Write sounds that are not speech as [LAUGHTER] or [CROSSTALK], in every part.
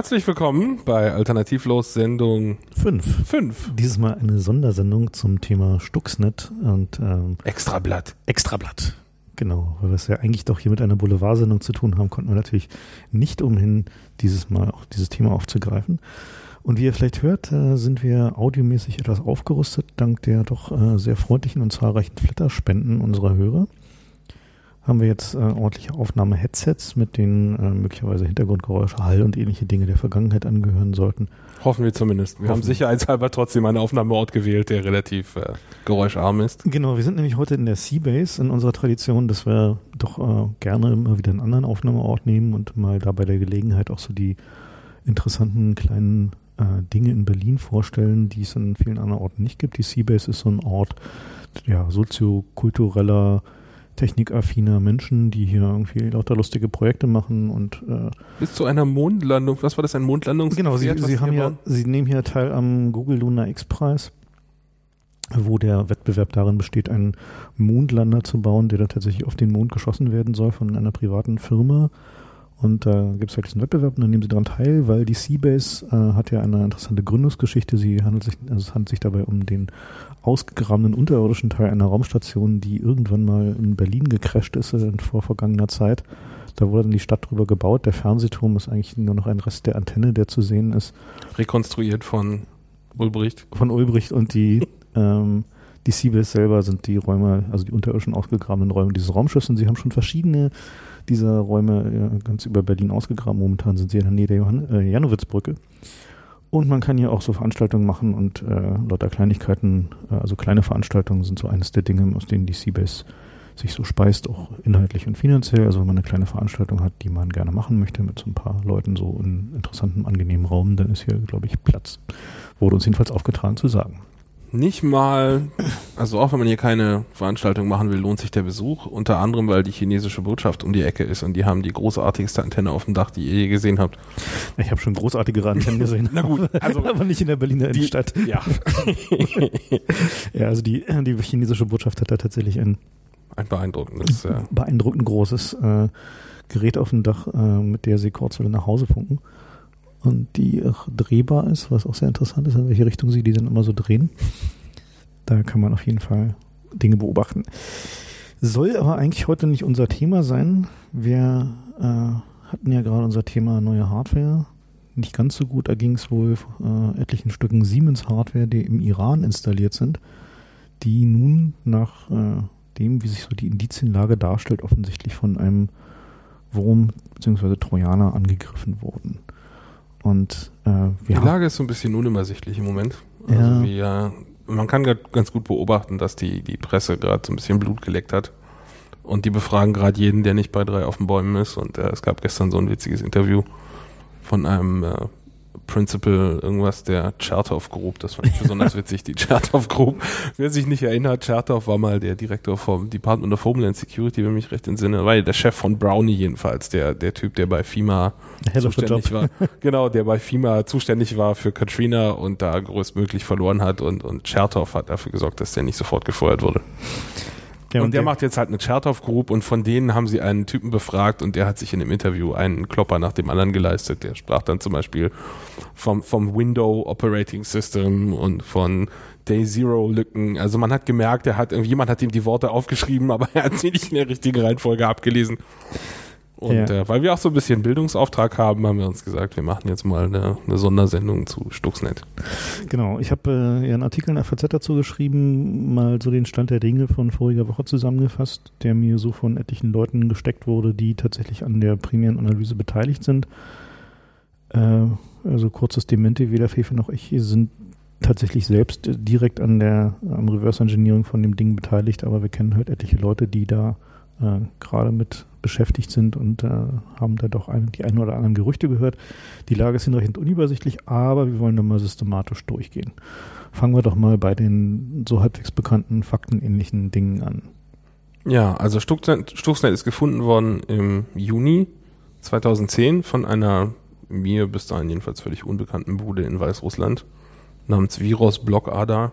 Herzlich willkommen bei Alternativlos Sendung 5. 5. Dieses Mal eine Sondersendung zum Thema Stuxnet und ähm, Extrablatt. Extrablatt. Genau, weil wir es ja eigentlich doch hier mit einer Boulevardsendung zu tun haben, konnten wir natürlich nicht umhin, dieses Mal auch dieses Thema aufzugreifen. Und wie ihr vielleicht hört, äh, sind wir audiomäßig etwas aufgerüstet, dank der doch äh, sehr freundlichen und zahlreichen Flatterspenden unserer Hörer. Haben wir jetzt äh, ordentliche Aufnahme-Headsets, mit denen äh, möglicherweise Hintergrundgeräusche, Hall und ähnliche Dinge der Vergangenheit angehören sollten. Hoffen wir zumindest. Wir Hoffen. haben sicherheitshalber trotzdem einen Aufnahmeort gewählt, der relativ äh, geräuscharm ist. Genau, wir sind nämlich heute in der Seabase in unserer Tradition, dass wir doch äh, gerne immer wieder einen anderen Aufnahmeort nehmen und mal da bei der Gelegenheit auch so die interessanten kleinen äh, Dinge in Berlin vorstellen, die es an vielen anderen Orten nicht gibt. Die Seabase ist so ein Ort ja, soziokultureller, technikaffiner Menschen, die hier irgendwie lauter lustige Projekte machen und äh, Bis zu einer Mondlandung. Was war das, ein Mondlandungs? Genau, Sie, Sie, haben ja, Sie nehmen hier teil am Google Lunar X-Preis, wo der Wettbewerb darin besteht, einen Mondlander zu bauen, der dann tatsächlich auf den Mond geschossen werden soll von einer privaten Firma. Und da gibt es halt diesen Wettbewerb und dann nehmen sie daran teil, weil die Seabase äh, hat ja eine interessante Gründungsgeschichte. Sie handelt sich, also es handelt sich dabei um den ausgegrabenen unterirdischen Teil einer Raumstation, die irgendwann mal in Berlin gecrasht ist in vor vergangener Zeit. Da wurde dann die Stadt drüber gebaut. Der Fernsehturm ist eigentlich nur noch ein Rest der Antenne, der zu sehen ist. Rekonstruiert von Ulbricht. Von Ulbricht und die, [LAUGHS] ähm, die Seabase selber sind die Räume, also die unterirdischen ausgegrabenen Räume dieses Raumschiffs und sie haben schon verschiedene dieser Räume ganz über Berlin ausgegraben. Momentan sind sie in der Nähe der Johann äh, Janowitzbrücke. Und man kann hier auch so Veranstaltungen machen und äh, lauter Kleinigkeiten, äh, also kleine Veranstaltungen sind so eines der Dinge, aus denen die Seabase sich so speist, auch inhaltlich und finanziell. Also wenn man eine kleine Veranstaltung hat, die man gerne machen möchte mit so ein paar Leuten so in interessantem, angenehmen Raum, dann ist hier, glaube ich, Platz. Wurde uns jedenfalls aufgetragen zu sagen. Nicht mal, also auch wenn man hier keine Veranstaltung machen will, lohnt sich der Besuch. Unter anderem, weil die chinesische Botschaft um die Ecke ist und die haben die großartigste Antenne auf dem Dach, die ihr je gesehen habt. Ich habe schon großartigere Antennen [LAUGHS] gesehen. Na gut, also aber nicht in der Berliner die- Innenstadt. Ja, [LAUGHS] Ja, also die, die chinesische Botschaft hat da tatsächlich ein ein beeindruckendes. Äh, beeindruckend großes äh, Gerät auf dem Dach, äh, mit der sie Kurzwelle nach Hause funken. Und die auch drehbar ist, was auch sehr interessant ist, in welche Richtung sie die dann immer so drehen. Da kann man auf jeden Fall Dinge beobachten. Soll aber eigentlich heute nicht unser Thema sein. Wir äh, hatten ja gerade unser Thema neue Hardware. Nicht ganz so gut, da ging es wohl äh, etlichen Stücken Siemens-Hardware, die im Iran installiert sind, die nun nach äh, dem, wie sich so die Indizienlage darstellt, offensichtlich von einem Wurm bzw. Trojaner angegriffen wurden. Und äh, wir Die Lage ist so ein bisschen unübersichtlich im Moment. Also Ja. wir, man kann ganz gut beobachten, dass die, die Presse gerade so ein bisschen Blut geleckt hat. Und die befragen gerade jeden, der nicht bei drei auf den Bäumen ist. Und äh, es gab gestern so ein witziges Interview von einem äh, Principal, irgendwas der Chertoff Group. Das fand ich besonders [LAUGHS] witzig, die Chertoff Group. Wer sich nicht erinnert, Chertoff war mal der Direktor vom Department of Homeland Security, wenn mich recht entsinne. Ja der Chef von Brownie jedenfalls, der, der Typ, der bei FEMA Head zuständig war. [LAUGHS] Genau, der bei FEMA zuständig war für Katrina und da größtmöglich verloren hat und, und Chertoff hat dafür gesorgt, dass der nicht sofort gefeuert wurde. Ja, und der, macht jetzt halt eine Chertoff Group und von denen haben sie einen Typen befragt und der hat sich in dem Interview einen Klopper nach dem anderen geleistet. Der sprach dann zum Beispiel vom, vom Window Operating System und von Day Zero Lücken. Also man hat gemerkt, er hat, jemand hat ihm die Worte aufgeschrieben, [LAUGHS] aber er hat sie nicht in der richtigen Reihenfolge abgelesen. Und Ja. äh, weil wir auch so ein bisschen Bildungsauftrag haben, haben wir uns gesagt, wir machen jetzt mal eine, eine Sondersendung zu Stuxnet. Genau, ich habe äh, ja einen Artikel in der FAZ dazu geschrieben, mal so den Stand der Dinge von voriger Woche zusammengefasst, der mir so von etlichen Leuten gesteckt wurde, die tatsächlich an der primären Analyse beteiligt sind. Äh, also kurzes Dementi, weder Fefe noch ich sind tatsächlich selbst direkt an der am Reverse Engineering von dem Ding beteiligt, aber wir kennen halt etliche Leute, die da äh, gerade mit beschäftigt sind und äh, haben da doch ein, die ein oder anderen Gerüchte gehört. Die Lage ist hinreichend unübersichtlich, aber wir wollen da mal systematisch durchgehen. Fangen wir doch mal bei den so halbwegs bekannten faktenähnlichen Dingen an. Ja, also Stuxnet, Stuxnet ist gefunden worden im Juni 2010 von einer mir bis dahin jedenfalls völlig unbekannten Bude in Weißrussland namens Viros Blockada.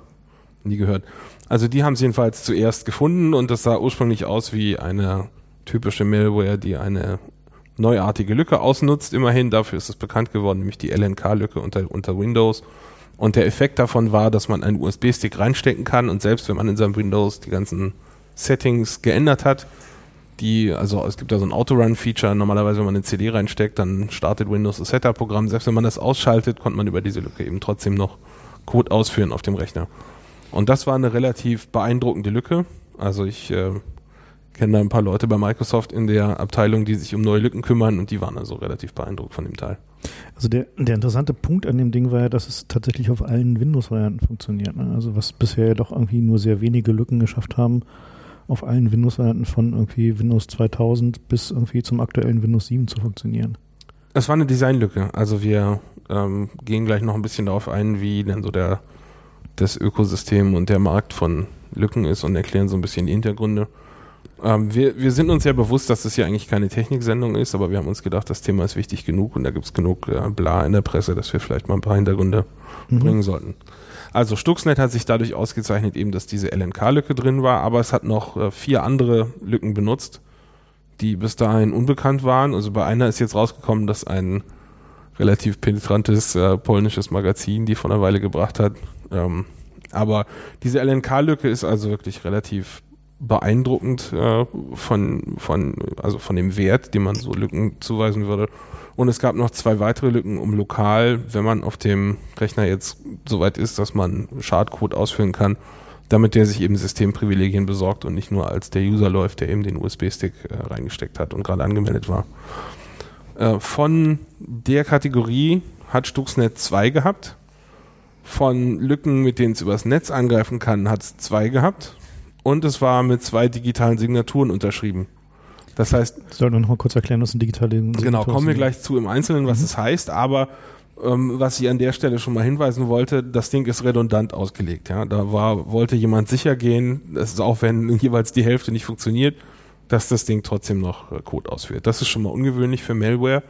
Nie gehört. Also die haben es jedenfalls zuerst gefunden und das sah ursprünglich aus wie eine typische Malware, die eine neuartige Lücke ausnutzt, immerhin. Dafür ist es bekannt geworden, nämlich die LNK-Lücke unter, unter Windows. Und der Effekt davon war, dass man einen USB-Stick reinstecken kann und selbst wenn man in seinem Windows die ganzen Settings geändert hat, die, also es gibt da so ein Autorun-Feature, normalerweise wenn man eine CD reinsteckt, dann startet Windows das Setup-Programm. Selbst wenn man das ausschaltet, konnte man über diese Lücke eben trotzdem noch Code ausführen auf dem Rechner. Und das war eine relativ beeindruckende Lücke. Also ich äh, kenne da ein paar Leute bei Microsoft in der Abteilung, die sich um neue Lücken kümmern und die waren also relativ beeindruckt von dem Teil. Also der, der interessante Punkt an dem Ding war ja, dass es tatsächlich auf allen Windows-Varianten funktioniert. Ne? Also was bisher doch irgendwie nur sehr wenige Lücken geschafft haben, auf allen Windows-Varianten von irgendwie Windows 2000 bis irgendwie zum aktuellen Windows 7 zu funktionieren. Es war eine Designlücke. Also wir ähm, gehen gleich noch ein bisschen darauf ein, wie denn so der das Ökosystem und der Markt von Lücken ist und erklären so ein bisschen die Hintergründe. Ähm, wir, wir sind uns ja bewusst, dass das hier eigentlich keine Techniksendung ist, aber wir haben uns gedacht, das Thema ist wichtig genug und da gibt es genug äh, Bla in der Presse, dass wir vielleicht mal ein paar Hintergründe mhm. bringen sollten. Also Stuxnet hat sich dadurch ausgezeichnet, eben, dass diese LNK-Lücke drin war, aber es hat noch äh, vier andere Lücken benutzt, die bis dahin unbekannt waren. Also bei einer ist jetzt rausgekommen, dass ein relativ penetrantes äh, polnisches Magazin die von einer Weile gebracht hat. Ähm, aber diese LNK-Lücke ist also wirklich relativ beeindruckend äh, von, von, also von dem Wert, den man so Lücken zuweisen würde. Und es gab noch zwei weitere Lücken, um lokal, wenn man auf dem Rechner jetzt soweit ist, dass man Schadcode ausführen kann, damit der sich eben Systemprivilegien besorgt und nicht nur als der User läuft, der eben den USB-Stick äh, reingesteckt hat und gerade angemeldet war. Äh, von der Kategorie hat Stuxnet zwei gehabt. Von Lücken, mit denen es übers Netz angreifen kann, hat es zwei gehabt und es war mit zwei digitalen Signaturen unterschrieben. Das heißt. Soll noch mal kurz erklären, was ein digitale Signatur Genau, kommen wir gleich zu im Einzelnen, was mhm. es heißt, aber ähm, was ich an der Stelle schon mal hinweisen wollte, das Ding ist redundant ausgelegt. Ja? Da war, wollte jemand sicher gehen, das ist auch wenn [LAUGHS] jeweils die Hälfte nicht funktioniert, dass das Ding trotzdem noch äh, Code ausführt. Das ist schon mal ungewöhnlich für Malware.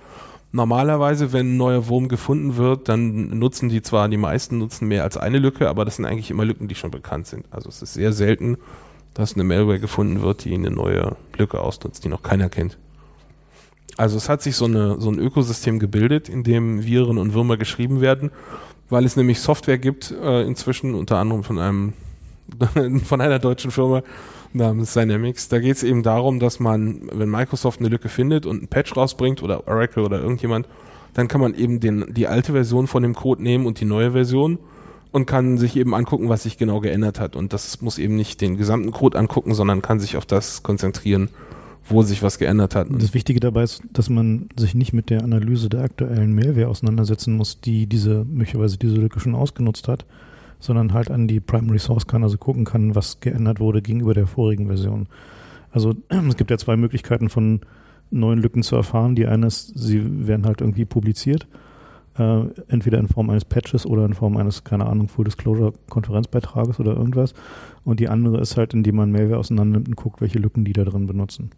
Normalerweise, wenn ein neuer Wurm gefunden wird, dann nutzen die zwar, die meisten nutzen mehr als eine Lücke, aber das sind eigentlich immer Lücken, die schon bekannt sind. Also es ist sehr selten, dass eine Malware gefunden wird, die eine neue Lücke ausnutzt, die noch keiner kennt. Also es hat sich so, eine, so ein Ökosystem gebildet, in dem Viren und Würmer geschrieben werden, weil es nämlich Software gibt, äh, inzwischen unter anderem von einem [LAUGHS] von einer deutschen Firma namens Dynamics. Da geht es eben darum, dass man, wenn Microsoft eine Lücke findet und einen Patch rausbringt oder Oracle oder irgendjemand, dann kann man eben den, die alte Version von dem Code nehmen und die neue Version und kann sich eben angucken, was sich genau geändert hat. Und das muss eben nicht den gesamten Code angucken, sondern kann sich auf das konzentrieren, wo sich was geändert hat. Das Wichtige dabei ist, dass man sich nicht mit der Analyse der aktuellen Malware auseinandersetzen muss, die diese möglicherweise diese Lücke schon ausgenutzt hat, sondern halt an die Primary Source kann, also gucken kann, was geändert wurde gegenüber der vorigen Version. Also [CLEARS THROAT] es gibt ja zwei Möglichkeiten von neuen Lücken zu erfahren. Die eine ist, sie werden halt irgendwie publiziert äh, entweder in Form eines Patches oder in Form eines, keine Ahnung, Full Disclosure Konferenzbeitrages oder irgendwas. Und die andere ist halt, indem man Malware auseinander nimmt und guckt, welche Lücken die da drin benutzen.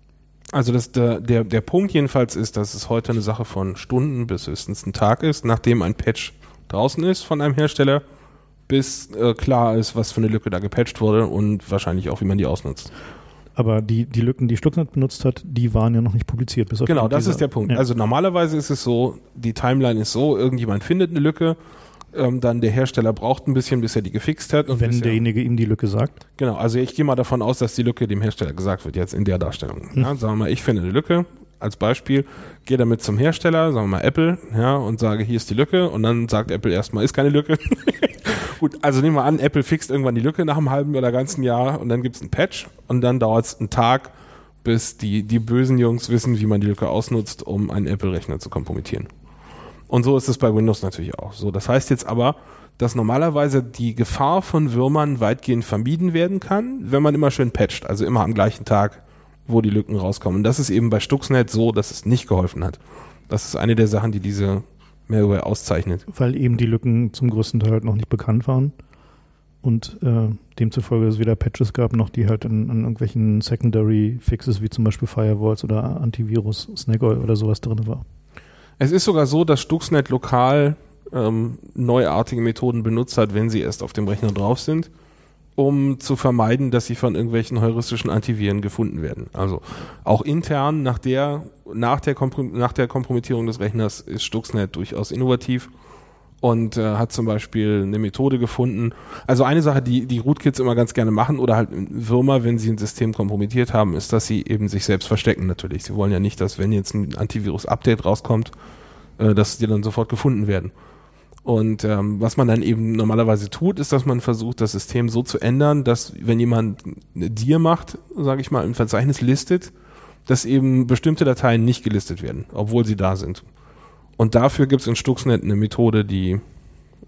Also das, der, der, der Punkt jedenfalls ist, dass es heute eine Sache von Stunden bis höchstens ein Tag ist, nachdem ein Patch draußen ist von einem Hersteller, bis äh, klar ist, was für eine Lücke da gepatcht wurde und wahrscheinlich auch, wie man die ausnutzt. Aber die, die Lücken, die Stuxnet benutzt hat, die waren ja noch nicht publiziert. Bis auf genau, das ist der Punkt. Ja. Also normalerweise ist es so, die Timeline ist so, irgendjemand findet eine Lücke, ähm, dann der Hersteller braucht ein bisschen, bis er die gefixt hat. Und Wenn derjenige ihm die Lücke sagt? Genau, also ich gehe mal davon aus, dass die Lücke dem Hersteller gesagt wird, jetzt in der Darstellung. Hm. Ja, sagen wir mal, ich finde eine Lücke, als Beispiel, gehe damit zum Hersteller, sagen wir mal Apple, ja, und sage, hier ist die Lücke, und dann sagt Apple erstmal, ist keine Lücke. [LAUGHS] Gut, also nehmen wir an, Apple fixt irgendwann die Lücke nach einem halben oder ganzen Jahr und dann gibt es einen Patch und dann dauert es einen Tag, bis die, die bösen Jungs wissen, wie man die Lücke ausnutzt, um einen Apple-Rechner zu kompromittieren. Und so ist es bei Windows natürlich auch. So, das heißt jetzt aber, dass normalerweise die Gefahr von Würmern weitgehend vermieden werden kann, wenn man immer schön patcht, also immer am gleichen Tag, wo die Lücken rauskommen. Und das ist eben bei Stuxnet so, dass es nicht geholfen hat. Das ist eine der Sachen, die diese Malware auszeichnet. Weil eben die Lücken zum größten Teil halt noch nicht bekannt waren und äh, demzufolge es weder Patches gab, noch die halt in, in, irgendwelchen Secondary Fixes wie zum Beispiel Firewalls oder Antivirus, Snake Oil oder sowas drin war. Es ist sogar so, dass Stuxnet lokal ähm, neuartige Methoden benutzt hat, wenn sie erst auf dem Rechner drauf sind um zu vermeiden, dass sie von irgendwelchen heuristischen Antiviren gefunden werden. Also auch intern nach der, nach der, Komprom nach der Kompromittierung des Rechners ist Stuxnet durchaus innovativ und äh, hat zum Beispiel eine Methode gefunden. Also eine Sache, die die Rootkits immer ganz gerne machen oder halt Würmer, wenn sie ein System kompromittiert haben, ist, dass sie eben sich selbst verstecken natürlich. Sie wollen ja nicht, dass wenn jetzt ein Antivirus-Update rauskommt, äh, dass die dann sofort gefunden werden. Und ähm, was man dann eben normalerweise tut, ist, dass man versucht, das System so zu ändern, dass wenn jemand eine Dir macht, sage ich mal, im Verzeichnis listet, dass eben bestimmte Dateien nicht gelistet werden, obwohl sie da sind. Und dafür gibt es in Stuxnet eine Methode, die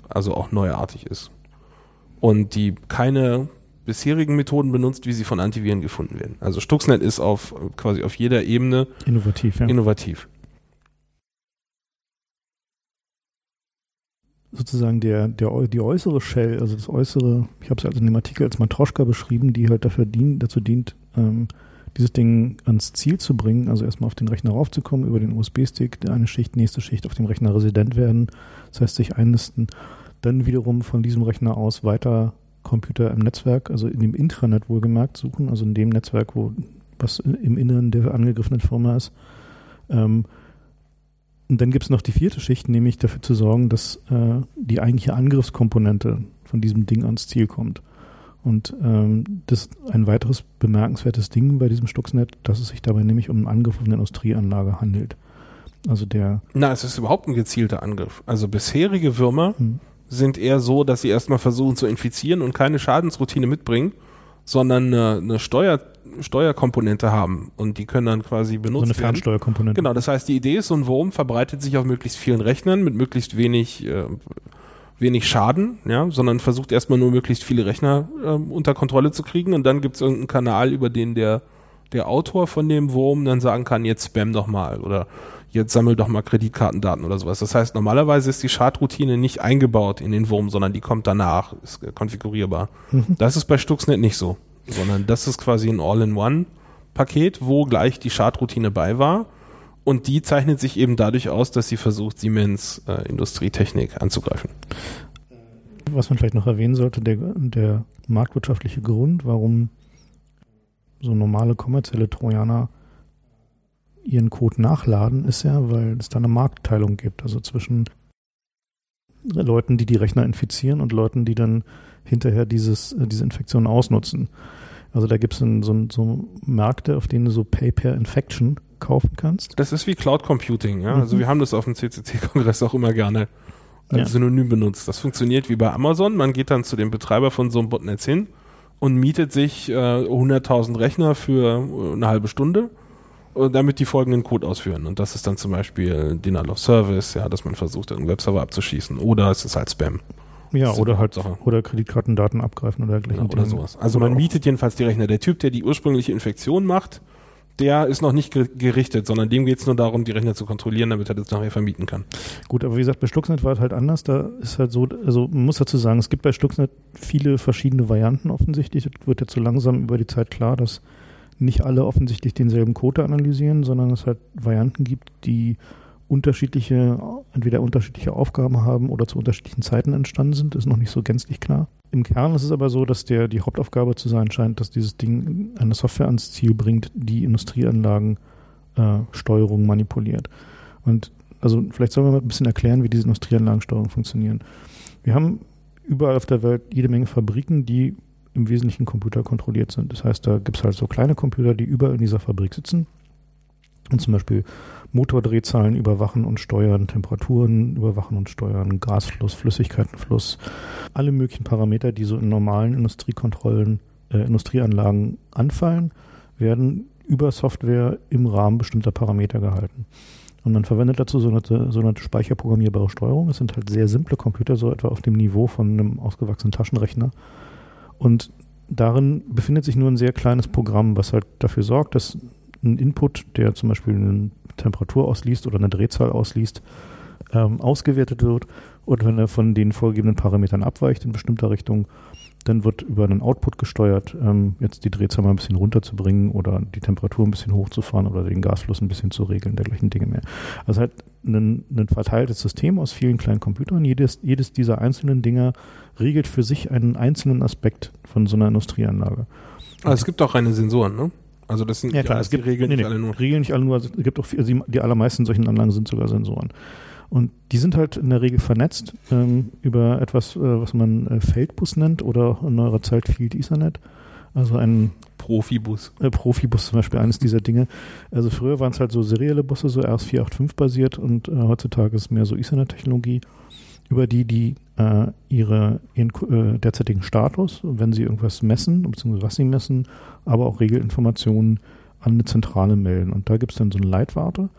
also auch neuartig ist. Und die keine bisherigen Methoden benutzt, wie sie von Antiviren gefunden werden. Also Stuxnet ist auf quasi auf jeder Ebene innovativ. Ja. innovativ. Sozusagen der, der, die äußere Shell, also das äußere, ich habe es also in dem Artikel als Matroschka beschrieben, die halt dafür dient, dazu dient, ähm, dieses Ding ans Ziel zu bringen, also erstmal auf den Rechner raufzukommen, über den USB-Stick, eine Schicht, nächste Schicht auf dem Rechner resident werden, das heißt sich einnisten, dann wiederum von diesem Rechner aus weiter Computer im Netzwerk, also in dem Intranet wohlgemerkt suchen, also in dem Netzwerk, wo was im Inneren der angegriffenen Firma ist. Ähm, und dann gibt es noch die vierte Schicht, nämlich dafür zu sorgen, dass äh, die eigentliche Angriffskomponente von diesem Ding ans Ziel kommt. Und ähm, das ist ein weiteres bemerkenswertes Ding bei diesem Stuxnet, dass es sich dabei nämlich um einen Angriff auf eine Industrieanlage handelt. Also der. Na, es ist überhaupt ein gezielter Angriff. Also bisherige Würmer hm. sind eher so, dass sie erstmal versuchen zu infizieren und keine Schadensroutine mitbringen, sondern eine, eine Steuer, Steuerkomponente haben und die können dann quasi benutzt werden. So eine Fernsteuerkomponente. Genau, das heißt, die Idee ist, so ein Wurm verbreitet sich auf möglichst vielen Rechnern mit möglichst wenig äh, wenig Schaden, ja, sondern versucht erstmal nur möglichst viele Rechner äh, unter Kontrolle zu kriegen und dann gibt es irgendeinen Kanal, über den der, der Autor von dem Wurm dann sagen kann, jetzt spam doch mal oder jetzt sammel doch mal Kreditkartendaten oder sowas. Das heißt, normalerweise ist die Schadroutine nicht eingebaut in den Wurm, sondern die kommt danach, ist konfigurierbar. Mhm. Das ist bei Stuxnet nicht so, sondern das ist quasi ein All-in-One-Paket, wo gleich die Schadroutine bei war. Und die zeichnet sich eben dadurch aus, dass sie versucht, Siemens äh, Industrietechnik anzugreifen. Was man vielleicht noch erwähnen sollte, der, der marktwirtschaftliche Grund, warum so normale kommerzielle Trojaner ihren Code nachladen, ist ja, weil es da eine Marktteilung gibt. Also zwischen Leuten, die die Rechner infizieren und Leuten, die dann hinterher dieses, äh, diese Infektion ausnutzen. Also da gibt es so, so Märkte, auf denen du so Pay per Infection kaufen kannst. Das ist wie Cloud Computing, ja. Also mhm. Also wir haben das auf dem CCC-Kongress auch immer gerne als ja. Synonym benutzt. Das funktioniert wie bei Amazon. Man geht dann zu dem Betreiber von so einem Botnetz hin und mietet sich äh, 100.000 Rechner für äh, eine halbe Stunde, äh, damit die folgenden Code ausführen. Und das ist dann zum Beispiel Denial of Service, ja, dass man versucht, einen Webserver abzuschießen. Oder es ist halt Spam. Ja, oder halt Sache. oder Kreditkartendaten abgreifen oder dergleichen. Ja, oder sowas. Also man mietet jedenfalls die Rechner. Der Typ, der die ursprüngliche Infektion macht, der ist noch nicht gerichtet, sondern dem geht es nur darum, die Rechner zu kontrollieren, damit er das nachher vermieten kann. Gut, aber wie gesagt, bei Stuxnet war es halt anders. Da ist halt so, also man muss dazu sagen, es gibt bei Stuxnet viele verschiedene Varianten offensichtlich. Es wird jetzt so langsam über die Zeit klar, dass nicht alle offensichtlich denselben Code analysieren, sondern es halt Varianten gibt, die unterschiedliche, entweder unterschiedliche Aufgaben haben oder zu unterschiedlichen Zeiten entstanden sind, ist noch nicht so gänzlich klar. Im Kern ist es aber so, dass der die Hauptaufgabe zu sein scheint, dass dieses Ding eine Software ans Ziel bringt, die Industrieanlagensteuerung äh, manipuliert. Und also vielleicht sollen wir mal ein bisschen erklären, wie diese Industrieanlagensteuerung funktionieren. Wir haben überall auf der Welt jede Menge Fabriken, die im Wesentlichen computerkontrolliert sind. Das heißt, da gibt es halt so kleine Computer, die überall in dieser Fabrik sitzen und zum Beispiel Motordrehzahlen überwachen und steuern, Temperaturen überwachen und steuern, Gasfluss, Flüssigkeitenfluss, alle möglichen Parameter, die so in normalen Industriekontrollen, äh, Industrieanlagen anfallen, werden über Software im Rahmen bestimmter Parameter gehalten. Und man verwendet dazu so eine, so eine speicherprogrammierbare Steuerung. Es sind halt sehr simple Computer, so etwa auf dem Niveau von einem ausgewachsenen Taschenrechner. Und darin befindet sich nur ein sehr kleines Programm, was halt dafür sorgt, dass ein Input, der zum Beispiel eine Temperatur ausliest oder eine Drehzahl ausliest, ähm, ausgewertet wird und wenn er von den vorgegebenen Parametern abweicht in bestimmter Richtung, dann wird über einen Output gesteuert, ähm, jetzt die Drehzahl mal ein bisschen runterzubringen oder die Temperatur ein bisschen hochzufahren oder den Gasfluss ein bisschen zu regeln, dergleichen Dinge mehr. Also halt ein, ein verteiltes System aus vielen kleinen Computern. Jedes, jedes dieser einzelnen Dinger regelt für sich einen einzelnen Aspekt von so einer Industrieanlage. Also es gibt auch reine Sensoren, ne? Also das sind Ja klar, es gibt Regeln nee, nicht alle nur. Regeln nicht alle nur, also es gibt auch also die, die allermeisten solchen Anlagen sind sogar Sensoren. Und die sind halt in der Regel vernetzt ähm, über etwas, äh, was man äh, Feldbus nennt oder in neuerer Zeit Field Ethernet. Also ein Profibus. äh, Profibus zum Beispiel eines dieser Dinge. Also früher waren es halt so serielle Busse, so RS485 basiert und äh, heutzutage ist es mehr so Ethernet-Technologie, über die die äh, ihre, ihren äh, derzeitigen Status, wenn sie irgendwas messen, beziehungsweise was sie messen, aber auch Regelinformationen an eine Zentrale melden. Und da gibt es dann so eine Leitwarte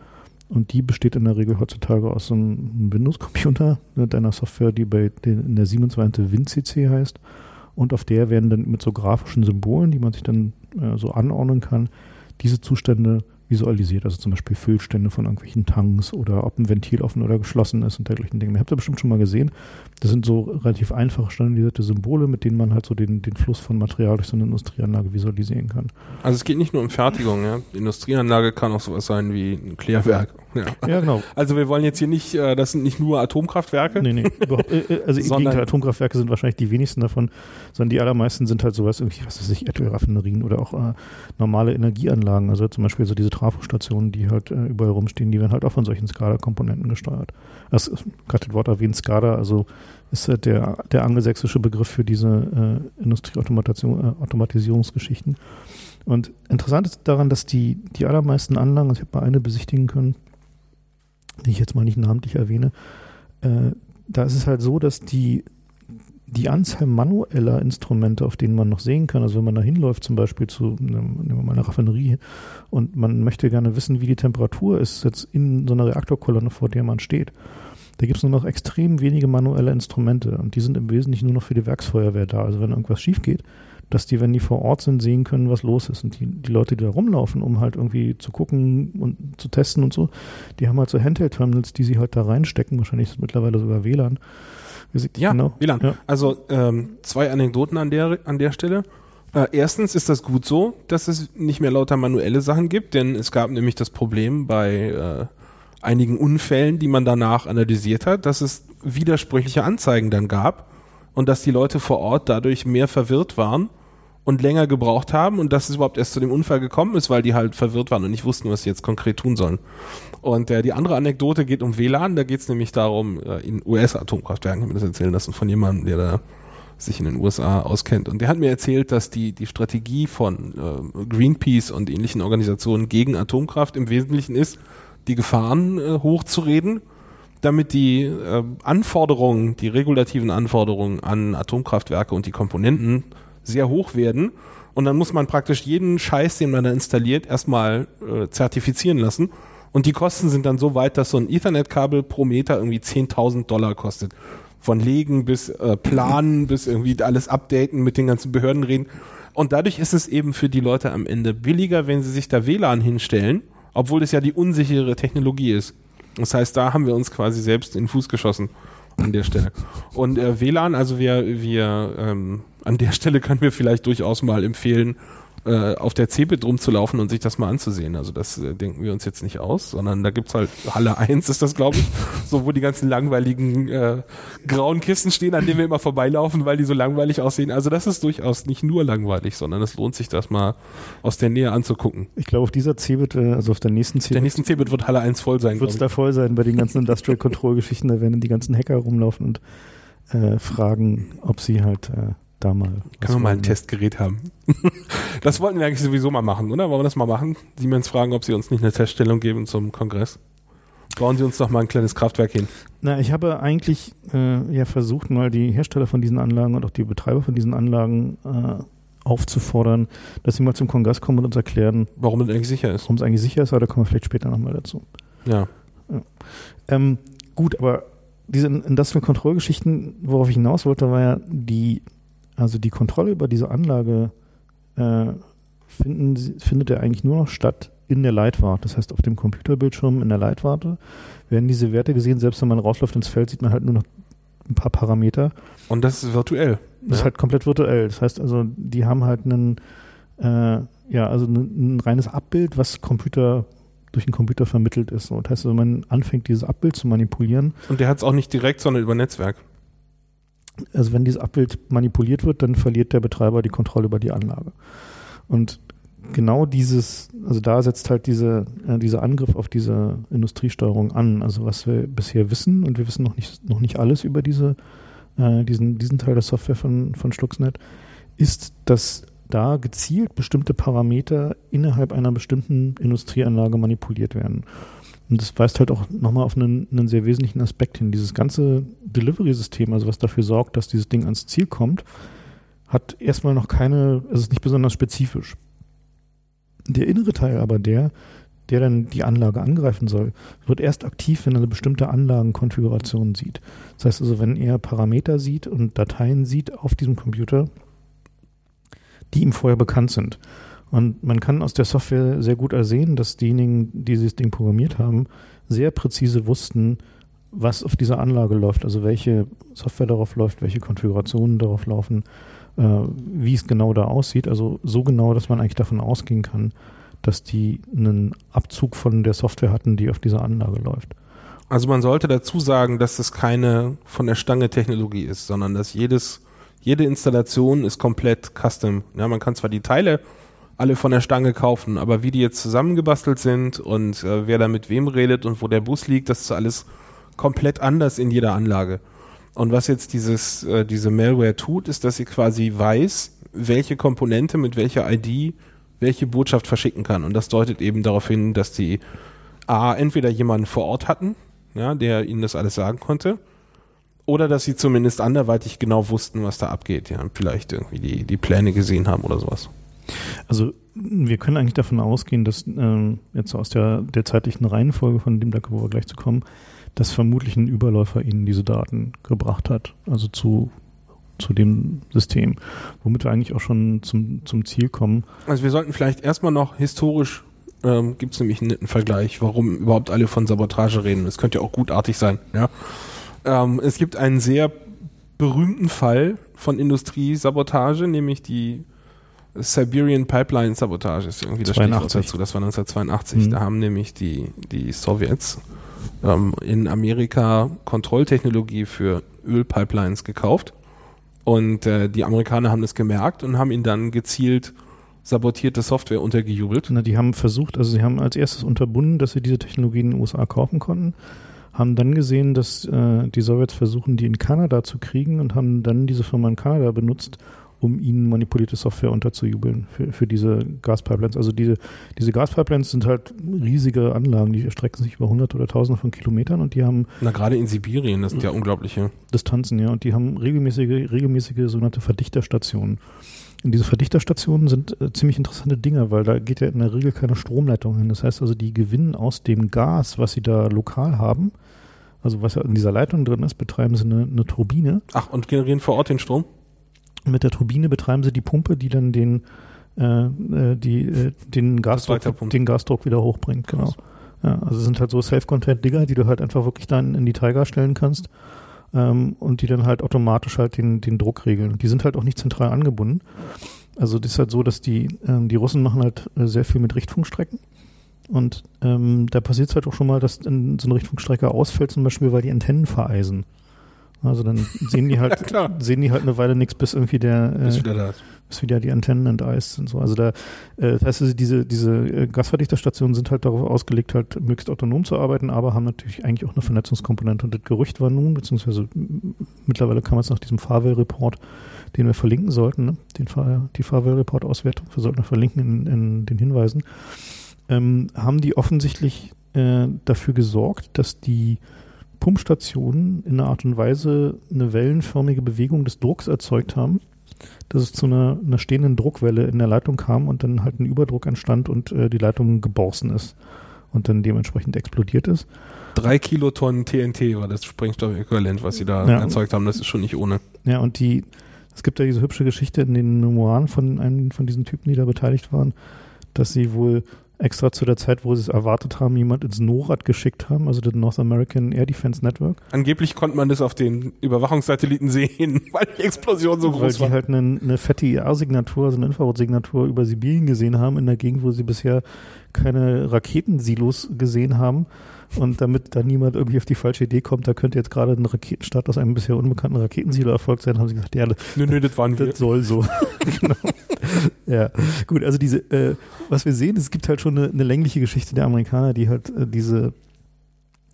und die besteht in der Regel heutzutage aus so einem Windows-Computer [LAUGHS] mit einer Software, die bei den, in der Siemens-Variante WinCC heißt. Und auf der werden dann mit so grafischen Symbolen, die man sich dann äh, so anordnen kann, diese Zustände visualisiert. Also zum Beispiel Füllstände von irgendwelchen Tanks oder ob ein Ventil offen oder geschlossen ist und dergleichen Dinge. Ihr habt ihr bestimmt schon mal gesehen. Das sind so relativ einfache standardisierte Symbole, mit denen man halt so den, den Fluss von Material durch so eine Industrieanlage visualisieren kann. Also es geht nicht nur um Fertigung, ja. Die Industrieanlage kann auch sowas sein wie ein Klärwerk. Ja. Ja, genau. Also wir wollen jetzt hier nicht, äh, das sind nicht nur Atomkraftwerke. Nee, nee, überhaupt. äh, äh, Also im Gegenteil, Atomkraftwerke sind wahrscheinlich die wenigsten davon, sondern die allermeisten sind halt sowas, irgendwie, was weiß ich, Erdölraffinerien oder auch äh, normale Energieanlagen. Also zum Beispiel so diese Trafostationen, die halt äh, überall rumstehen, die werden halt auch von solchen SCADA-Komponenten gesteuert. Das ist gerade das Wort erwähnt, SCADA, also ist halt der, der angelsächsische Begriff für diese äh, Industrieautomatisierung, äh, Automatisierungsgeschichten. Und interessant ist daran, dass die, die allermeisten Anlagen, also ich habe mal eine besichtigen können, die ich jetzt mal nicht namentlich erwähne, äh, da ist es halt so, dass die, die Anzahl manueller Instrumente, auf denen man noch sehen kann, also wenn man da hinläuft, zum Beispiel zu nehmen einer Raffinerie und man möchte gerne wissen, wie die Temperatur ist jetzt in so einer Reaktorkolonne, vor der man steht. Da gibt es nur noch extrem wenige manuelle Instrumente und die sind im Wesentlichen nur noch für die Werksfeuerwehr da. Also wenn irgendwas schief geht, dass die, wenn die vor Ort sind, sehen können, was los ist. Und die, die Leute, die da rumlaufen, um halt irgendwie zu gucken und zu testen und so, die haben halt so Handheld-Terminals, die sie halt da reinstecken. Wahrscheinlich ist es mittlerweile sogar WLAN. Ja, genau. WLAN. Ja. Also ähm, zwei Anekdoten an der, an der Stelle. Äh, erstens ist das gut so, dass es nicht mehr lauter manuelle Sachen gibt, denn es gab nämlich das Problem bei äh, einigen Unfällen, die man danach analysiert hat, dass es widersprüchliche Anzeigen dann gab und dass die Leute vor Ort dadurch mehr verwirrt waren und länger gebraucht haben und dass es überhaupt erst zu dem Unfall gekommen ist, weil die halt verwirrt waren und nicht wussten, was sie jetzt konkret tun sollen. Und äh, die andere Anekdote geht um WLAN, da geht es nämlich darum, äh, in US-Atomkraftwerken, ich habe mir das erzählen lassen von jemandem, der da sich in den USA auskennt. Und der hat mir erzählt, dass die, die Strategie von äh, Greenpeace und ähnlichen Organisationen gegen Atomkraft im Wesentlichen ist, die Gefahren äh, hochzureden, damit die äh, Anforderungen, die regulativen Anforderungen an Atomkraftwerke und die Komponenten sehr hoch werden. Und dann muss man praktisch jeden Scheiß, den man da installiert, erstmal äh, zertifizieren lassen. Und die Kosten sind dann so weit, dass so ein Ethernet-Kabel pro Meter irgendwie 10.000 Dollar kostet. Von Legen bis äh, Planen [LAUGHS] bis irgendwie alles updaten, mit den ganzen Behörden reden. Und dadurch ist es eben für die Leute am Ende billiger, wenn sie sich da WLAN hinstellen, obwohl es ja die unsichere Technologie ist. Das heißt, da haben wir uns quasi selbst in den Fuß geschossen an der Stelle. Und äh, WLAN, also wir, wir ähm, an der Stelle können wir vielleicht durchaus mal empfehlen, äh, auf der CeBIT rumzulaufen und sich das mal anzusehen. Also das äh, denken wir uns jetzt nicht aus, sondern da gibt's halt Halle 1 ist das, glaube ich, [LAUGHS] so wo die ganzen langweiligen äh, grauen Kisten stehen, an denen wir immer vorbeilaufen, weil die so langweilig aussehen. Also das ist durchaus nicht nur langweilig, sondern es lohnt sich, das mal aus der Nähe anzugucken. Ich glaube, auf dieser CeBIT, äh, also auf der nächsten Der CeBIT, nächsten CeBIT wird Halle 1 voll sein. wird es glaub da voll sein bei den ganzen Industrial Control Geschichten. Da werden die ganzen Hacker rumlaufen und äh, fragen, ob sie halt äh, da mal. Können wir mal ein wollen. Testgerät haben. [LAUGHS] das wollten wir eigentlich sowieso mal machen, oder? Wollen wir das mal machen? Siemens fragen, ob sie uns nicht eine Teststellung geben zum Kongress. Bauen Sie uns doch mal ein kleines Kraftwerk hin. Na, ich habe eigentlich äh, ja versucht, mal die Hersteller von diesen Anlagen und auch die Betreiber von diesen Anlagen äh, aufzufordern, dass sie mal zum Kongress kommen und uns erklären, Warum das eigentlich sicher ist. warum es eigentlich sicher ist, aber da kommen wir vielleicht später nochmal dazu. Ja. Ähm, gut, aber diese Industrial Control Geschichten, worauf ich hinaus wollte, war ja die, also die Kontrolle über diese Anlage äh, finden, findet ja eigentlich nur noch statt in der Leitwarte. Das heißt, auf dem Computerbildschirm in der Leitwarte werden diese Werte gesehen, selbst wenn man rausläuft ins Feld, sieht man halt nur noch ein paar Parameter. Und das ist virtuell. Das ja. ist halt komplett virtuell. Das heißt also, die haben halt einen, äh, ja, also ein, ein, reines Abbild, was Computer durch den Computer vermittelt ist. Und das heißt, wenn man anfängt, dieses Abbild zu manipulieren. Und der hat es auch nicht direkt, sondern über Netzwerk. Also wenn dieses Abbild manipuliert wird, dann verliert der Betreiber die Kontrolle über die Anlage. Und genau dieses, also da setzt halt diese, äh, dieser Angriff auf diese Industriesteuerung an. Also was wir bisher wissen, und wir wissen noch nicht, noch nicht alles über diese, äh, diesen, diesen Teil der Software von, von Stuxnet, ist, dass da gezielt bestimmte Parameter innerhalb einer bestimmten Industrieanlage manipuliert werden. Und das weist halt auch nochmal auf einen, einen, sehr wesentlichen Aspekt hin. Dieses ganze Delivery-System, also was dafür sorgt, dass dieses Ding ans Ziel kommt, hat erstmal noch keine, es ist nicht besonders spezifisch. Der innere Teil aber der, der dann die Anlage angreifen soll, wird erst aktiv, wenn er eine bestimmte Anlagenkonfiguration sieht. Das heißt also, wenn er Parameter sieht und Dateien sieht auf diesem Computer, die ihm vorher bekannt sind. Und man kann aus der Software sehr gut ersehen, dass diejenigen, die dieses Ding programmiert haben, sehr präzise wussten, was auf dieser Anlage läuft, also welche Software darauf läuft, welche Konfigurationen darauf laufen, äh, wie es genau da aussieht. Also so genau, dass man eigentlich davon ausgehen kann, dass die einen Abzug von der Software hatten, die auf dieser Anlage läuft. Also man sollte dazu sagen, dass es keine von der Stange Technologie ist, sondern dass jedes jede Installation ist komplett custom. Ja, man kann zwar die Teile alle von der Stange kaufen, aber wie die jetzt zusammengebastelt sind und äh, wer da mit wem redet und wo der Bus liegt, das ist alles komplett anders in jeder Anlage. Und was jetzt dieses, äh, diese Malware tut, ist, dass sie quasi weiß, welche Komponente mit welcher ID welche Botschaft verschicken kann. Und das deutet eben darauf hin, dass die A, entweder jemanden vor Ort hatten, ja, der ihnen das alles sagen konnte, oder dass sie zumindest anderweitig genau wussten, was da abgeht, ja, vielleicht irgendwie die, die Pläne gesehen haben oder sowas. Also wir können eigentlich davon ausgehen, dass ähm, jetzt aus der, der zeitlichen Reihenfolge von dem wir gleich zu kommen, dass vermutlich ein Überläufer ihnen diese Daten gebracht hat, also zu, zu dem System, womit wir eigentlich auch schon zum, zum Ziel kommen. Also wir sollten vielleicht erstmal noch historisch, ähm, gibt es nämlich einen netten Vergleich, warum überhaupt alle von Sabotage reden. Das könnte ja auch gutartig sein, ja. Ähm, es gibt einen sehr berühmten Fall von Industriesabotage, nämlich die Siberian Pipeline Sabotage ist irgendwie das 82. Stichwort dazu. Das war 1982. Mhm. Da haben nämlich die, die Sowjets ähm, in Amerika Kontrolltechnologie für Ölpipelines gekauft. Und äh, die Amerikaner haben das gemerkt und haben ihnen dann gezielt sabotierte Software untergejubelt. Na, die haben versucht, also sie haben als erstes unterbunden, dass sie diese Technologie in den USA kaufen konnten haben dann gesehen, dass äh, die Sowjets versuchen, die in Kanada zu kriegen und haben dann diese Firma in Kanada benutzt, um ihnen manipulierte Software unterzujubeln für, für diese Gaspipelines. Also diese, diese Gaspipelines sind halt riesige Anlagen, die erstrecken sich über hunderte oder tausende von Kilometern und die haben. Na, gerade in Sibirien, das sind ja unglaubliche. Distanzen, ja, und die haben regelmäßige, regelmäßige sogenannte Verdichterstationen. Und diese Verdichterstationen sind äh, ziemlich interessante Dinge, weil da geht ja in der Regel keine Stromleitung hin. Das heißt also, die gewinnen aus dem Gas, was sie da lokal haben, also was ja in dieser Leitung drin ist, betreiben sie eine, eine Turbine. Ach, und generieren vor Ort den Strom? Mit der Turbine betreiben sie die Pumpe, die dann den, äh, äh die, äh, den, Gasdruck, den Gasdruck wieder hochbringt. Genau. Ja, also sind halt so Self-Content-Digger, die du halt einfach wirklich dann in die Tiger stellen kannst ähm, und die dann halt automatisch halt den, den Druck regeln. Die sind halt auch nicht zentral angebunden. Also das ist halt so, dass die, ähm, die Russen machen halt äh, sehr viel mit Richtfunkstrecken. Und ähm, da passiert es halt auch schon mal, dass so eine Richtfunkstrecke ausfällt, zum Beispiel, weil die Antennen vereisen. Also dann sehen die halt, [LAUGHS] ja, sehen die halt eine Weile nichts, bis irgendwie der, äh, bis wieder da ist. bis wieder die Antennen enteist und so. Also da, äh, das heißt, also diese, diese äh, Gasverdichterstationen sind halt darauf ausgelegt, halt möglichst autonom zu arbeiten, aber haben natürlich eigentlich auch eine Vernetzungskomponente. Und das Gerücht war nun, beziehungsweise mittlerweile kam es nach diesem Farwell-Report, den wir verlinken sollten, ne? den die Farwell-Report-Auswertung, wir sollten noch verlinken in, in den Hinweisen, ähm, haben die offensichtlich äh, dafür gesorgt, dass die Pumpstationen in einer Art und Weise eine wellenförmige Bewegung des Drucks erzeugt haben, dass es zu einer, einer stehenden Druckwelle in der Leitung kam und dann halt ein Überdruck entstand und äh, die Leitung geborsten ist und dann dementsprechend explodiert ist. Drei Kilotonnen TNT war das Sprengstoff-Äquivalent, was sie da ja. erzeugt haben. Das ist schon nicht ohne. Ja, und die, es gibt ja diese hübsche Geschichte in den Memoiren von einem von diesen Typen, die da beteiligt waren, dass sie wohl extra zu der Zeit, wo sie es erwartet haben, jemand ins NORAD geschickt haben, also das North American Air Defense Network. Angeblich konnte man das auf den Überwachungssatelliten sehen, [LAUGHS] weil die Explosion so weil groß die war. halt eine, eine fette IR-Signatur, also eine Infrarotsignatur über Sibirien gesehen haben, in der Gegend, wo sie bisher keine Raketensilos gesehen haben. Und damit da niemand irgendwie auf die falsche Idee kommt, da könnte jetzt gerade ein Raketenstart aus einem bisher unbekannten Raketensilo erfolgt sein, haben sie gesagt, ja, Nö, nö, das waren wir. das soll so. [LAUGHS] genau. Ja, gut, also diese, äh, was wir sehen, es gibt halt schon eine, eine längliche Geschichte der Amerikaner, die halt äh, diese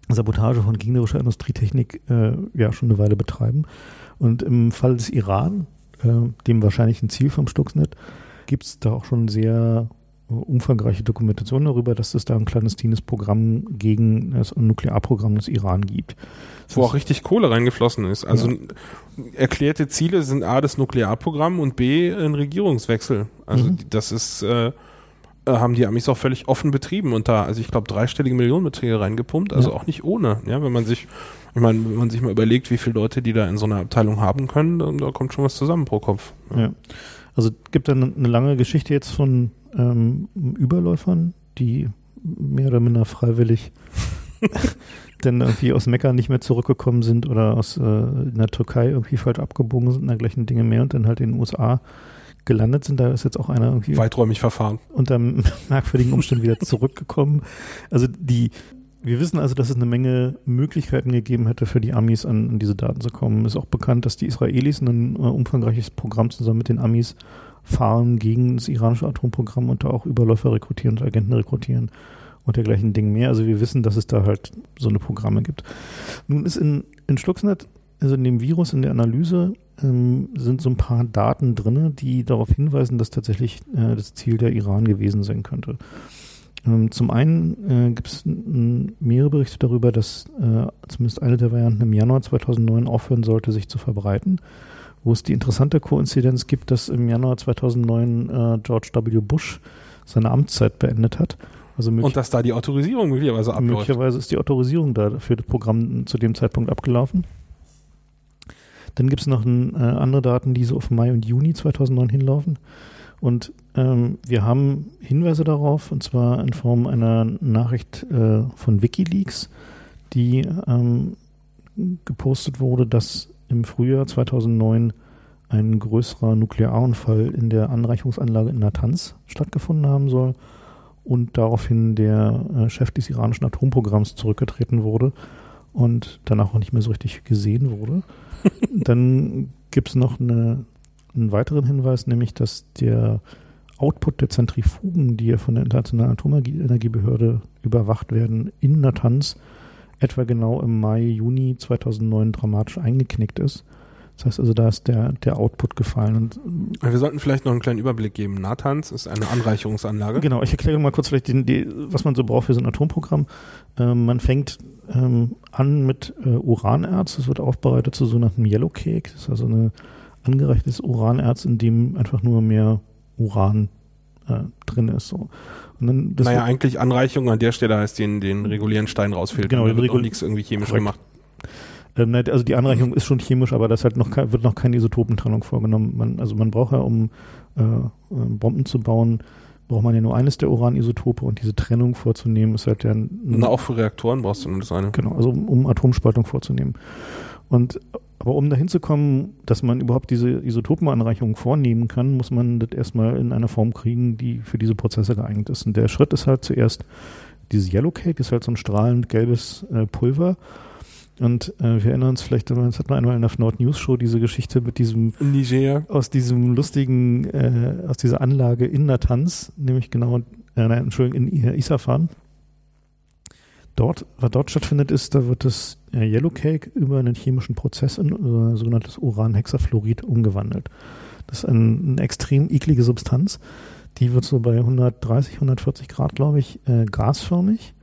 Sabotage von gegnerischer Industrietechnik äh, ja schon eine Weile betreiben. Und im Fall des Iran, äh, dem wahrscheinlichen Ziel vom Stuxnet, gibt es da auch schon sehr umfangreiche Dokumentationen darüber, dass es da ein clandestines Programm gegen das Nuklearprogramm des Iran gibt. Das wo ist- auch richtig Kohle reingeflossen ist. Also erklärte Ziele sind A, das Nuklearprogramm und B, ein Regierungswechsel. Also Mhm. das ist, äh, äh, haben die Amis auch völlig offen betrieben und da, also ich glaube, dreistellige Millionenbeträge reingepumpt, also Ja. auch nicht ohne. Ja, wenn man sich, ich meine, wenn man sich mal überlegt, wie viele Leute die da in so einer Abteilung haben können, dann da kommt schon was zusammen pro Kopf. Ja. Also gibt dann eine lange Geschichte jetzt von ähm, Überläufern, die mehr oder minder freiwillig [LAUGHS] dann irgendwie aus Mekka nicht mehr zurückgekommen sind oder aus äh, in der Türkei irgendwie falsch abgebogen sind und dergleichen Dinge mehr und dann halt in den USA gelandet sind. Da ist jetzt auch einer irgendwie Weiträumig verfahren. unter [LAUGHS] merkwürdigen Umständen wieder zurückgekommen. Also die, wir wissen also, dass es eine Menge Möglichkeiten gegeben hätte für die Amis an, an diese Daten zu kommen. Ist auch bekannt, dass die Israelis ein äh, umfangreiches Programm zusammen mit den Amis fahren gegen das iranische Atomprogramm und da auch Überläufer rekrutieren und Agenten rekrutieren und dergleichen Dingen mehr. Also wir wissen, dass es da halt so eine Programme gibt. Nun ist in, in Stuxnet, also in dem Virus, in der Analyse, ähm, sind so ein paar Daten drin, die darauf hinweisen, dass tatsächlich äh, das Ziel der Iran gewesen sein könnte. Ähm, zum einen äh, gibt es mehrere Berichte darüber, dass äh, zumindest eine der Varianten im Januar 2009 aufhören sollte, sich zu verbreiten. Wo es die interessante Koinzidenz gibt, dass im Januar 2009 äh, George W. Bush seine Amtszeit beendet hat. Also Und dass da die Autorisierung möglicherweise abläuft. Möglicherweise ist die Autorisierung da für das Programm zu dem Zeitpunkt abgelaufen. Dann gibt es noch ein, äh, andere Daten, die so auf Mai und Juni 2009 hinlaufen. Und ähm, wir haben Hinweise darauf, und zwar in Form einer Nachricht äh, von Wikileaks, die ähm, gepostet wurde, dass im Frühjahr 2009 ein größerer Nuklearunfall in der Anreichungsanlage in Natanz stattgefunden haben soll und daraufhin der äh, Chef des iranischen Atomprogramms zurückgetreten wurde und danach auch nicht mehr so richtig gesehen wurde. [LAUGHS] Dann gibt es noch eine, einen weiteren Hinweis, nämlich dass der Output der Zentrifugen, die ja von der Internationalen Atomenergiebehörde überwacht werden, in Natanz etwa genau im Mai, Juni 2009 dramatisch eingeknickt ist. Das heißt also, da ist der, der Output gefallen. Und Wir sollten vielleicht noch einen kleinen Überblick geben. Natanz ist eine Anreicherungsanlage. Genau, ich erkläre mal kurz vielleicht, den, die, was man so braucht für so ein Atomprogramm. Ähm, man fängt ähm, an mit äh, Uranerz, das wird aufbereitet zu sogenannten Yellow Cake. Das ist also ein angereichtes Uranerz, in dem einfach nur mehr Uran äh, drin ist. So. Und dann, das naja, eigentlich Anreichung an der Stelle heißt den, den regulären Stein rausfiltern. Genau, da wird auch nichts irgendwie chemisch Korrekt. gemacht. Ähm, also die Anreichung ist schon chemisch, aber das halt noch wird noch keine Isotopentrennung vorgenommen. Man, also man braucht ja, um äh, äh, Bomben zu bauen, braucht man ja nur eines der Uranisotope und diese Trennung vorzunehmen ist halt ja ein, Na, auch für Reaktoren brauchst du nur das eine. Genau, also um, um Atomspaltung vorzunehmen. Und aber um dahin zu kommen, dass man überhaupt diese Isotopenanreichung vornehmen kann, muss man das erstmal in einer Form kriegen, die für diese Prozesse geeignet ist. Und der Schritt ist halt zuerst dieses Yellow Cake, ist halt so ein strahlend gelbes äh, Pulver. Und äh, wir erinnern uns vielleicht, das hat man einmal in der Nord News Show diese Geschichte mit diesem Niger. aus diesem lustigen, äh, aus dieser Anlage in Natanz, nämlich genau, äh, nein, Entschuldigung, in Isafan. Dort, was dort stattfindet, ist, da wird das äh, Yellow Cake über einen chemischen Prozess in äh, sogenanntes Uranhexafluorid umgewandelt. Das ist ein, eine extrem eklige Substanz. Die wird so bei 130, 140 Grad, glaube ich, äh, gasförmig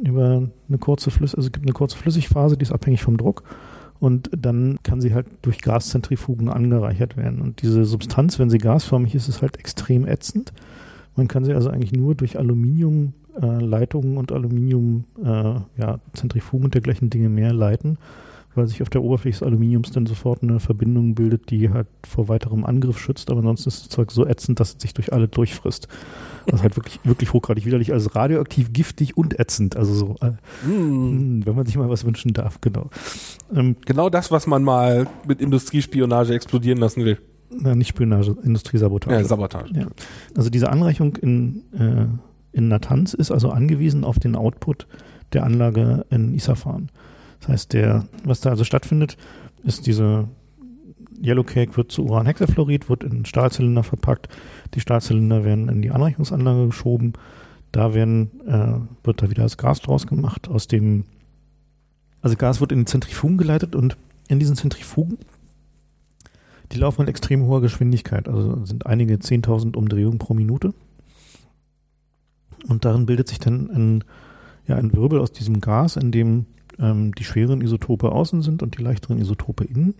über eine kurze Flüss also es gibt eine kurze Flüssigphase, die ist abhängig vom Druck und dann kann sie halt durch Gaszentrifugen angereichert werden. Und diese Substanz, wenn sie gasförmig ist, ist halt extrem ätzend. Man kann sie also eigentlich nur durch Aluminiumleitungen und Aluminium, äh, ja, Zentrifugen und dergleichen Dinge mehr leiten, weil sich auf der Oberfläche des Aluminiums dann sofort eine Verbindung bildet, die halt vor weiterem Angriff schützt, aber ansonsten ist das Zeug so ätzend, dass es sich durch alle durchfrisst. Das ist halt wirklich, wirklich hochgradig widerlich, also radioaktiv, giftig und ätzend. Also so, äh, mm. wenn man sich mal was wünschen darf, genau. Ähm, genau das, was man mal mit Industriespionage explodieren lassen will. Na, nicht Spionage, Industriesabotage. Ja, Sabotage. Ja. Also diese Anreichung in, äh, in Natanz ist also angewiesen auf den Output der Anlage in Isafan. Das heißt, der, was da also stattfindet, ist diese Yellow Cake wird zu Uranhexafluorid, wird in Stahlzylinder verpackt. Die Stahlzylinder werden in die Anreichungsanlage geschoben. Da werden, äh, wird da wieder das Gas draus gemacht. Aus dem, also Gas wird in die Zentrifugen geleitet und in diesen Zentrifugen, die laufen mit extrem hoher Geschwindigkeit. Also sind einige 10.000 Umdrehungen pro Minute. Und darin bildet sich dann ein, ja, ein Wirbel aus diesem Gas, in dem ähm, die schweren Isotope außen sind und die leichteren Isotope innen.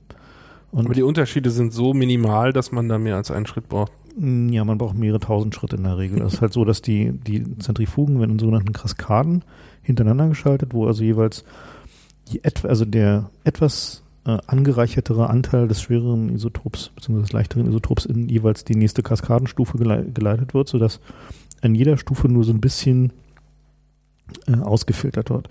Und Aber die Unterschiede sind so minimal, dass man da mehr als einen Schritt braucht. Mm, ja, man braucht mehrere tausend Schritte in der Regel. Das ist halt so, dass die, die Zentrifugen werden in sogenannten Kaskaden hintereinander geschaltet, wo also jeweils die etwa, also der etwas äh, angereichertere Anteil des schwereren Isotops bzw. des leichteren Isotops in jeweils die nächste Kaskadenstufe gele geleitet wird, sodass an jeder Stufe nur so ein bisschen äh, ausgefiltert wird.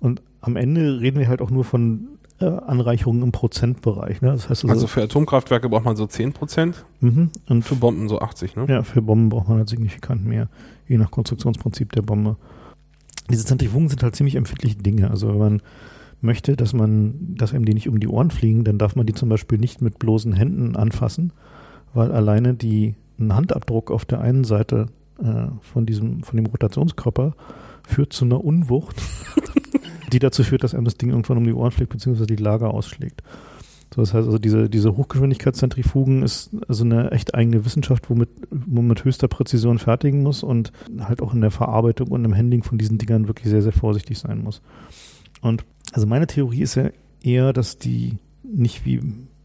Und am Ende reden wir halt auch nur von äh, Anreicherungen im Prozentbereich. Ne? Das heißt also, also, für Atomkraftwerke braucht man so 10 Prozent mhm. und für Bomben so 80. Ne? Ja, für Bomben braucht man halt signifikant mehr, je nach Konstruktionsprinzip der Bombe. Diese Zentrifugen sind halt ziemlich empfindliche Dinge. Also wenn man möchte, dass man, dass einem die nicht um die Ohren fliegen, dann darf man die zum Beispiel nicht mit bloßen Händen anfassen, weil alleine die ein Handabdruck auf der einen Seite äh, von diesem, von dem Rotationskörper führt zu einer Unwucht, [LAUGHS] die dazu führt, dass einem das Ding irgendwann um die Ohren fliegt, beziehungsweise die Lager ausschlägt. So, das heißt also, diese, diese Hochgeschwindigkeitszentrifugen ist also eine echt eigene Wissenschaft, womit man mit höchster Präzision fertigen muss und halt auch in der Verarbeitung und im Handling von diesen Dingern wirklich sehr, sehr vorsichtig sein muss. Und also meine Theorie ist ja eher, dass die nicht wie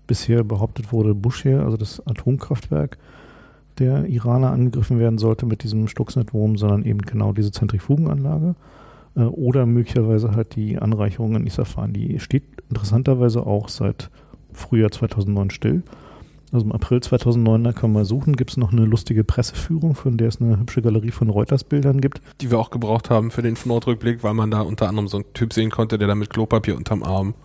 bisher behauptet wurde, Bushehr, also das Atomkraftwerk, der Iraner angegriffen werden sollte mit diesem Stuxnet-Wurm, sondern eben genau diese Zentrifugenanlage äh, oder möglicherweise halt die Anreicherung in Isafan. Die steht interessanterweise auch seit Frühjahr 2009 still. Also im April 2009, da kann man suchen, gibt es noch eine lustige Presseführung, von der es eine hübsche Galerie von Reuters-Bildern gibt. Die wir auch gebraucht haben für den Nordrückblick, weil man da unter anderem so einen Typ sehen konnte, der da mit Klopapier unterm Arm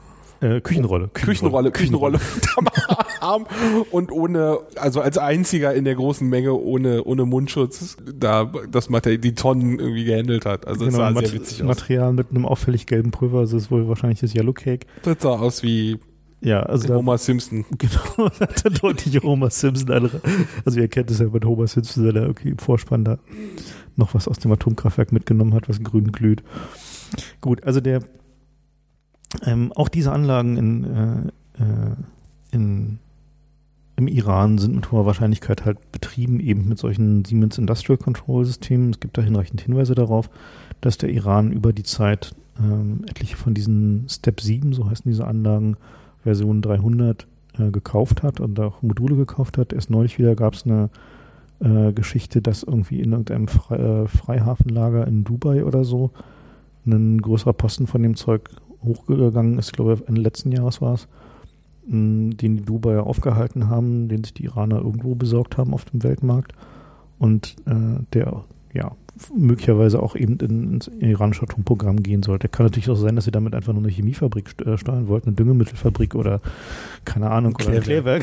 äh, Küchenrolle. Küchenrolle, Küchenrolle, Küchenrolle [LAUGHS] Arm und ohne, also als einziger in der großen Menge ohne, ohne Mundschutz da das Material, die Tonnen irgendwie gehandelt hat. Also genau, das sah sehr witzig aus. Material mit einem auffällig gelben Pulver, das ist wohl wahrscheinlich das Yellow Cake. Das sah aus wie ja, also da, Homer Simpson. [LAUGHS] Genau, da hat der deutliche Homer Simpson. Also ihr kennt es ja mit Homer Simpson, der irgendwie im Vorspann da noch was aus dem Atomkraftwerk mitgenommen hat, was grün glüht. Gut, also der ähm, auch diese Anlagen in, äh, äh, in, im Iran sind mit hoher Wahrscheinlichkeit halt betrieben, eben mit solchen Siemens Industrial Control Systemen. Es gibt da hinreichend Hinweise darauf, dass der Iran über die Zeit ähm, etliche von diesen Step 7, so heißen diese Anlagen, Version 300 äh, gekauft hat und auch Module gekauft hat. Erst neulich wieder gab es eine äh, Geschichte, dass irgendwie in irgendeinem Fre äh, Freihafenlager in Dubai oder so ein größerer Posten von dem Zeug hochgegangen ist, glaube ich, Ende letzten Jahres war es, den die Dubai aufgehalten haben, den sich die Iraner irgendwo besorgt haben auf dem Weltmarkt. Und äh, der ja möglicherweise auch eben in, ins iranische Atomprogramm gehen sollte. Kann natürlich auch sein, dass sie damit einfach nur eine Chemiefabrik äh, steuern wollten, eine Düngemittelfabrik oder keine Ahnung, Klärwerk. oder ein Klärwerk.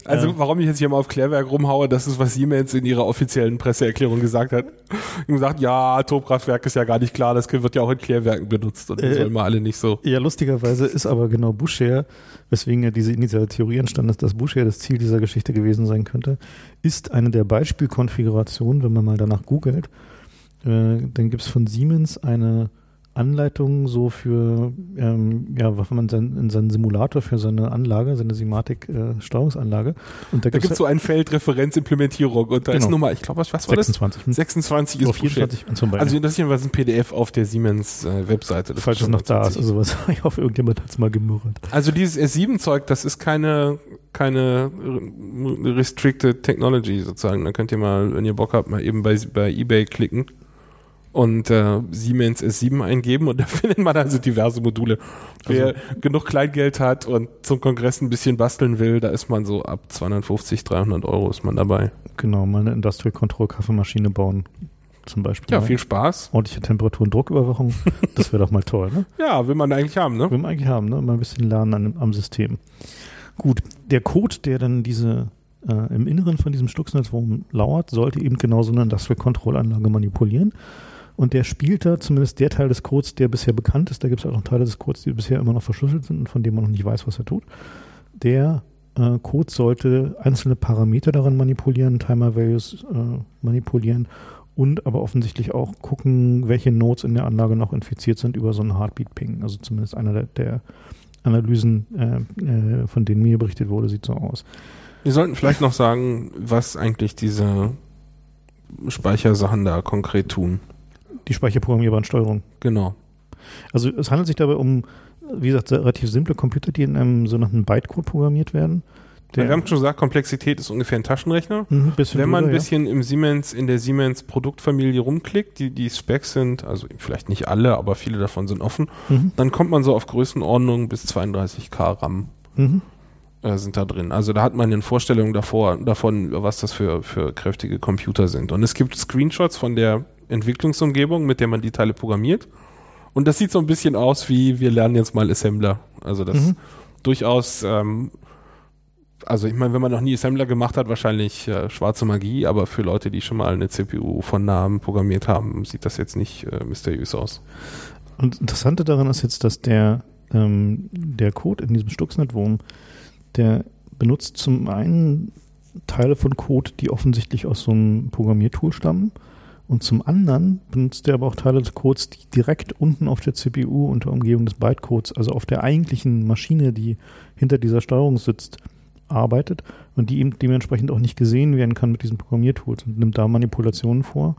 [LAUGHS] Also warum ich jetzt hier mal auf Klärwerk rumhaue, das ist, was Siemens in ihrer offiziellen Presseerklärung gesagt hat. Und gesagt, ja, Atomkraftwerk ist ja gar nicht klar, das wird ja auch in Klärwerken benutzt und äh, sollen mal alle nicht so. Ja, lustigerweise ist aber genau Busher, weswegen ja diese initiale Theorie entstanden ist, dass Busher das Ziel dieser Geschichte gewesen sein könnte, ist eine der Beispielkonfigurationen, wenn man mal danach googelt, äh, dann gibt es von Siemens eine Anleitung so für, ähm, ja, was man sein, in seinen Simulator für seine Anlage, seine Simatic-Steuerungsanlage. Äh, und da, gibt es so ein Feld Referenzimplementierung und da genau. ist Nummer, ich glaube, was, was war 26. das? 26 ist 24 zum Beispiel. Also das ist jedenfalls ein PDF auf der Siemens-Webseite. Äh, Falls es noch da ist, also was, [LAUGHS] ich hoffe, irgendjemand hat es mal gemurrt. Also dieses S7-Zeug, das ist keine, keine Restricted Technology sozusagen. Da könnt ihr mal, wenn ihr Bock habt, mal eben bei, bei Ebay klicken und äh, Siemens S7 eingeben und [LAUGHS] da findet man also diverse Module. Wer also, genug Kleingeld hat und zum Kongress ein bisschen basteln will, da ist man so ab 250, 300 Euro ist man dabei. Genau, mal eine Industrial Control Kaffeemaschine bauen zum Beispiel. Ja, viel Spaß. Ordentliche Temperatur- und Drucküberwachung. [LAUGHS] Das wäre doch mal toll, ne? Ja, will man eigentlich haben, ne? Will man eigentlich haben, ne? Mal ein bisschen lernen an, am System. Gut, der Code, der dann diese äh, im Inneren von diesem Stuxnetzwurm lauert, sollte eben genau so eine Industrial-Control-Anlage manipulieren. Und der spielt da zumindest der Teil des Codes, der bisher bekannt ist. Da gibt es auch noch Teile des Codes, die bisher immer noch verschlüsselt sind und von denen man noch nicht weiß, was er tut. Der äh, Code sollte einzelne Parameter daran manipulieren, Timer-Values äh, manipulieren und aber offensichtlich auch gucken, welche Nodes in der Anlage noch infiziert sind über so einen Heartbeat-Ping. Also zumindest einer der, der Analysen, äh, äh, von denen mir berichtet wurde, sieht so aus. Wir sollten vielleicht noch sagen, was eigentlich diese Speichersachen da konkret tun. Die speicherprogrammierbaren Steuerung. Genau. Also es handelt sich dabei um, wie gesagt, relativ simple Computer, die in einem sogenannten Bytecode programmiert werden. wir haben schon gesagt, Komplexität ist ungefähr ein Taschenrechner. Mhm, Wenn man ein bisschen ja. im Siemens, in der Siemens Produktfamilie rumklickt, die, die Specs sind, also vielleicht nicht alle, aber viele davon sind offen, mhm. dann kommt man so auf Größenordnung bis 32K RAM. Mhm. Äh, sind da drin. Also da hat man eine Vorstellung davor, davon, was das für, für kräftige Computer sind. Und es gibt Screenshots von der Entwicklungsumgebung, mit der man die Teile programmiert. Und das sieht so ein bisschen aus wie, wir lernen jetzt mal Assembler. Also das mhm. durchaus, ähm, also ich meine, wenn man noch nie Assembler gemacht hat, wahrscheinlich äh, schwarze Magie, aber für Leute, die schon mal eine CPU von Namen programmiert haben, sieht das jetzt nicht äh, mysteriös aus. Und Interessante daran ist jetzt, dass der, ähm, der Code in diesem Stuxnet-Wurm, der benutzt zum einen Teile von Code, die offensichtlich aus so einem Programmiertool stammen und zum anderen benutzt er aber auch Teile des Codes, die direkt unten auf der CPU unter Umgebung des Bytecodes, also auf der eigentlichen Maschine, die hinter dieser Steuerung sitzt, arbeitet und die eben dementsprechend auch nicht gesehen werden kann mit diesen Programmiertools und nimmt da Manipulationen vor,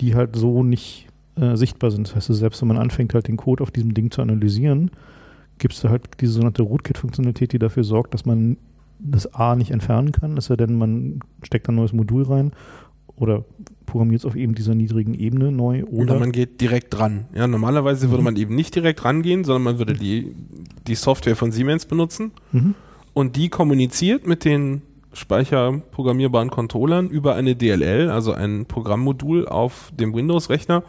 die halt so nicht äh, sichtbar sind. Das heißt, selbst wenn man anfängt, halt den Code auf diesem Ding zu analysieren, gibt es halt diese sogenannte Rootkit-Funktionalität, die dafür sorgt, dass man das A nicht entfernen kann, es sei denn, man steckt ein neues Modul rein oder programmiert es auf eben dieser niedrigen Ebene neu oder, oder man geht direkt dran. Ja, normalerweise mhm. würde man eben nicht direkt rangehen, sondern man würde die, die Software von Siemens benutzen mhm. und die kommuniziert mit den speicherprogrammierbaren Controllern über eine DLL, also ein Programmmodul auf dem Windows-Rechner.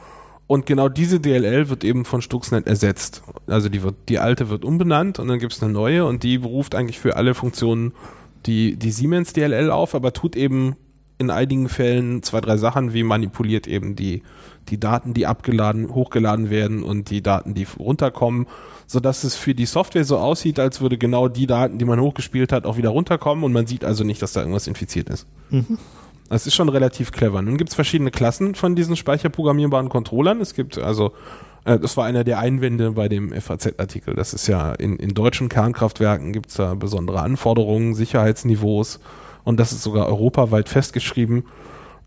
Und genau diese DLL wird eben von Stuxnet ersetzt. Also die wird, die alte wird umbenannt und dann gibt es eine neue und die beruft eigentlich für alle Funktionen die, die Siemens DLL auf, aber tut eben in einigen Fällen zwei, drei Sachen, wie manipuliert eben die, die Daten, die abgeladen, hochgeladen werden und die Daten, die runterkommen, sodass es für die Software so aussieht, als würde genau die Daten, die man hochgespielt hat, auch wieder runterkommen und man sieht also nicht, dass da irgendwas infiziert ist. Mhm. Das ist schon relativ clever. Nun gibt es verschiedene Klassen von diesen speicherprogrammierbaren Controllern. Es gibt also äh, das war einer der Einwände bei dem FAZ-Artikel. Das ist ja in, in deutschen Kernkraftwerken gibt es da besondere Anforderungen, Sicherheitsniveaus und das ist sogar europaweit festgeschrieben.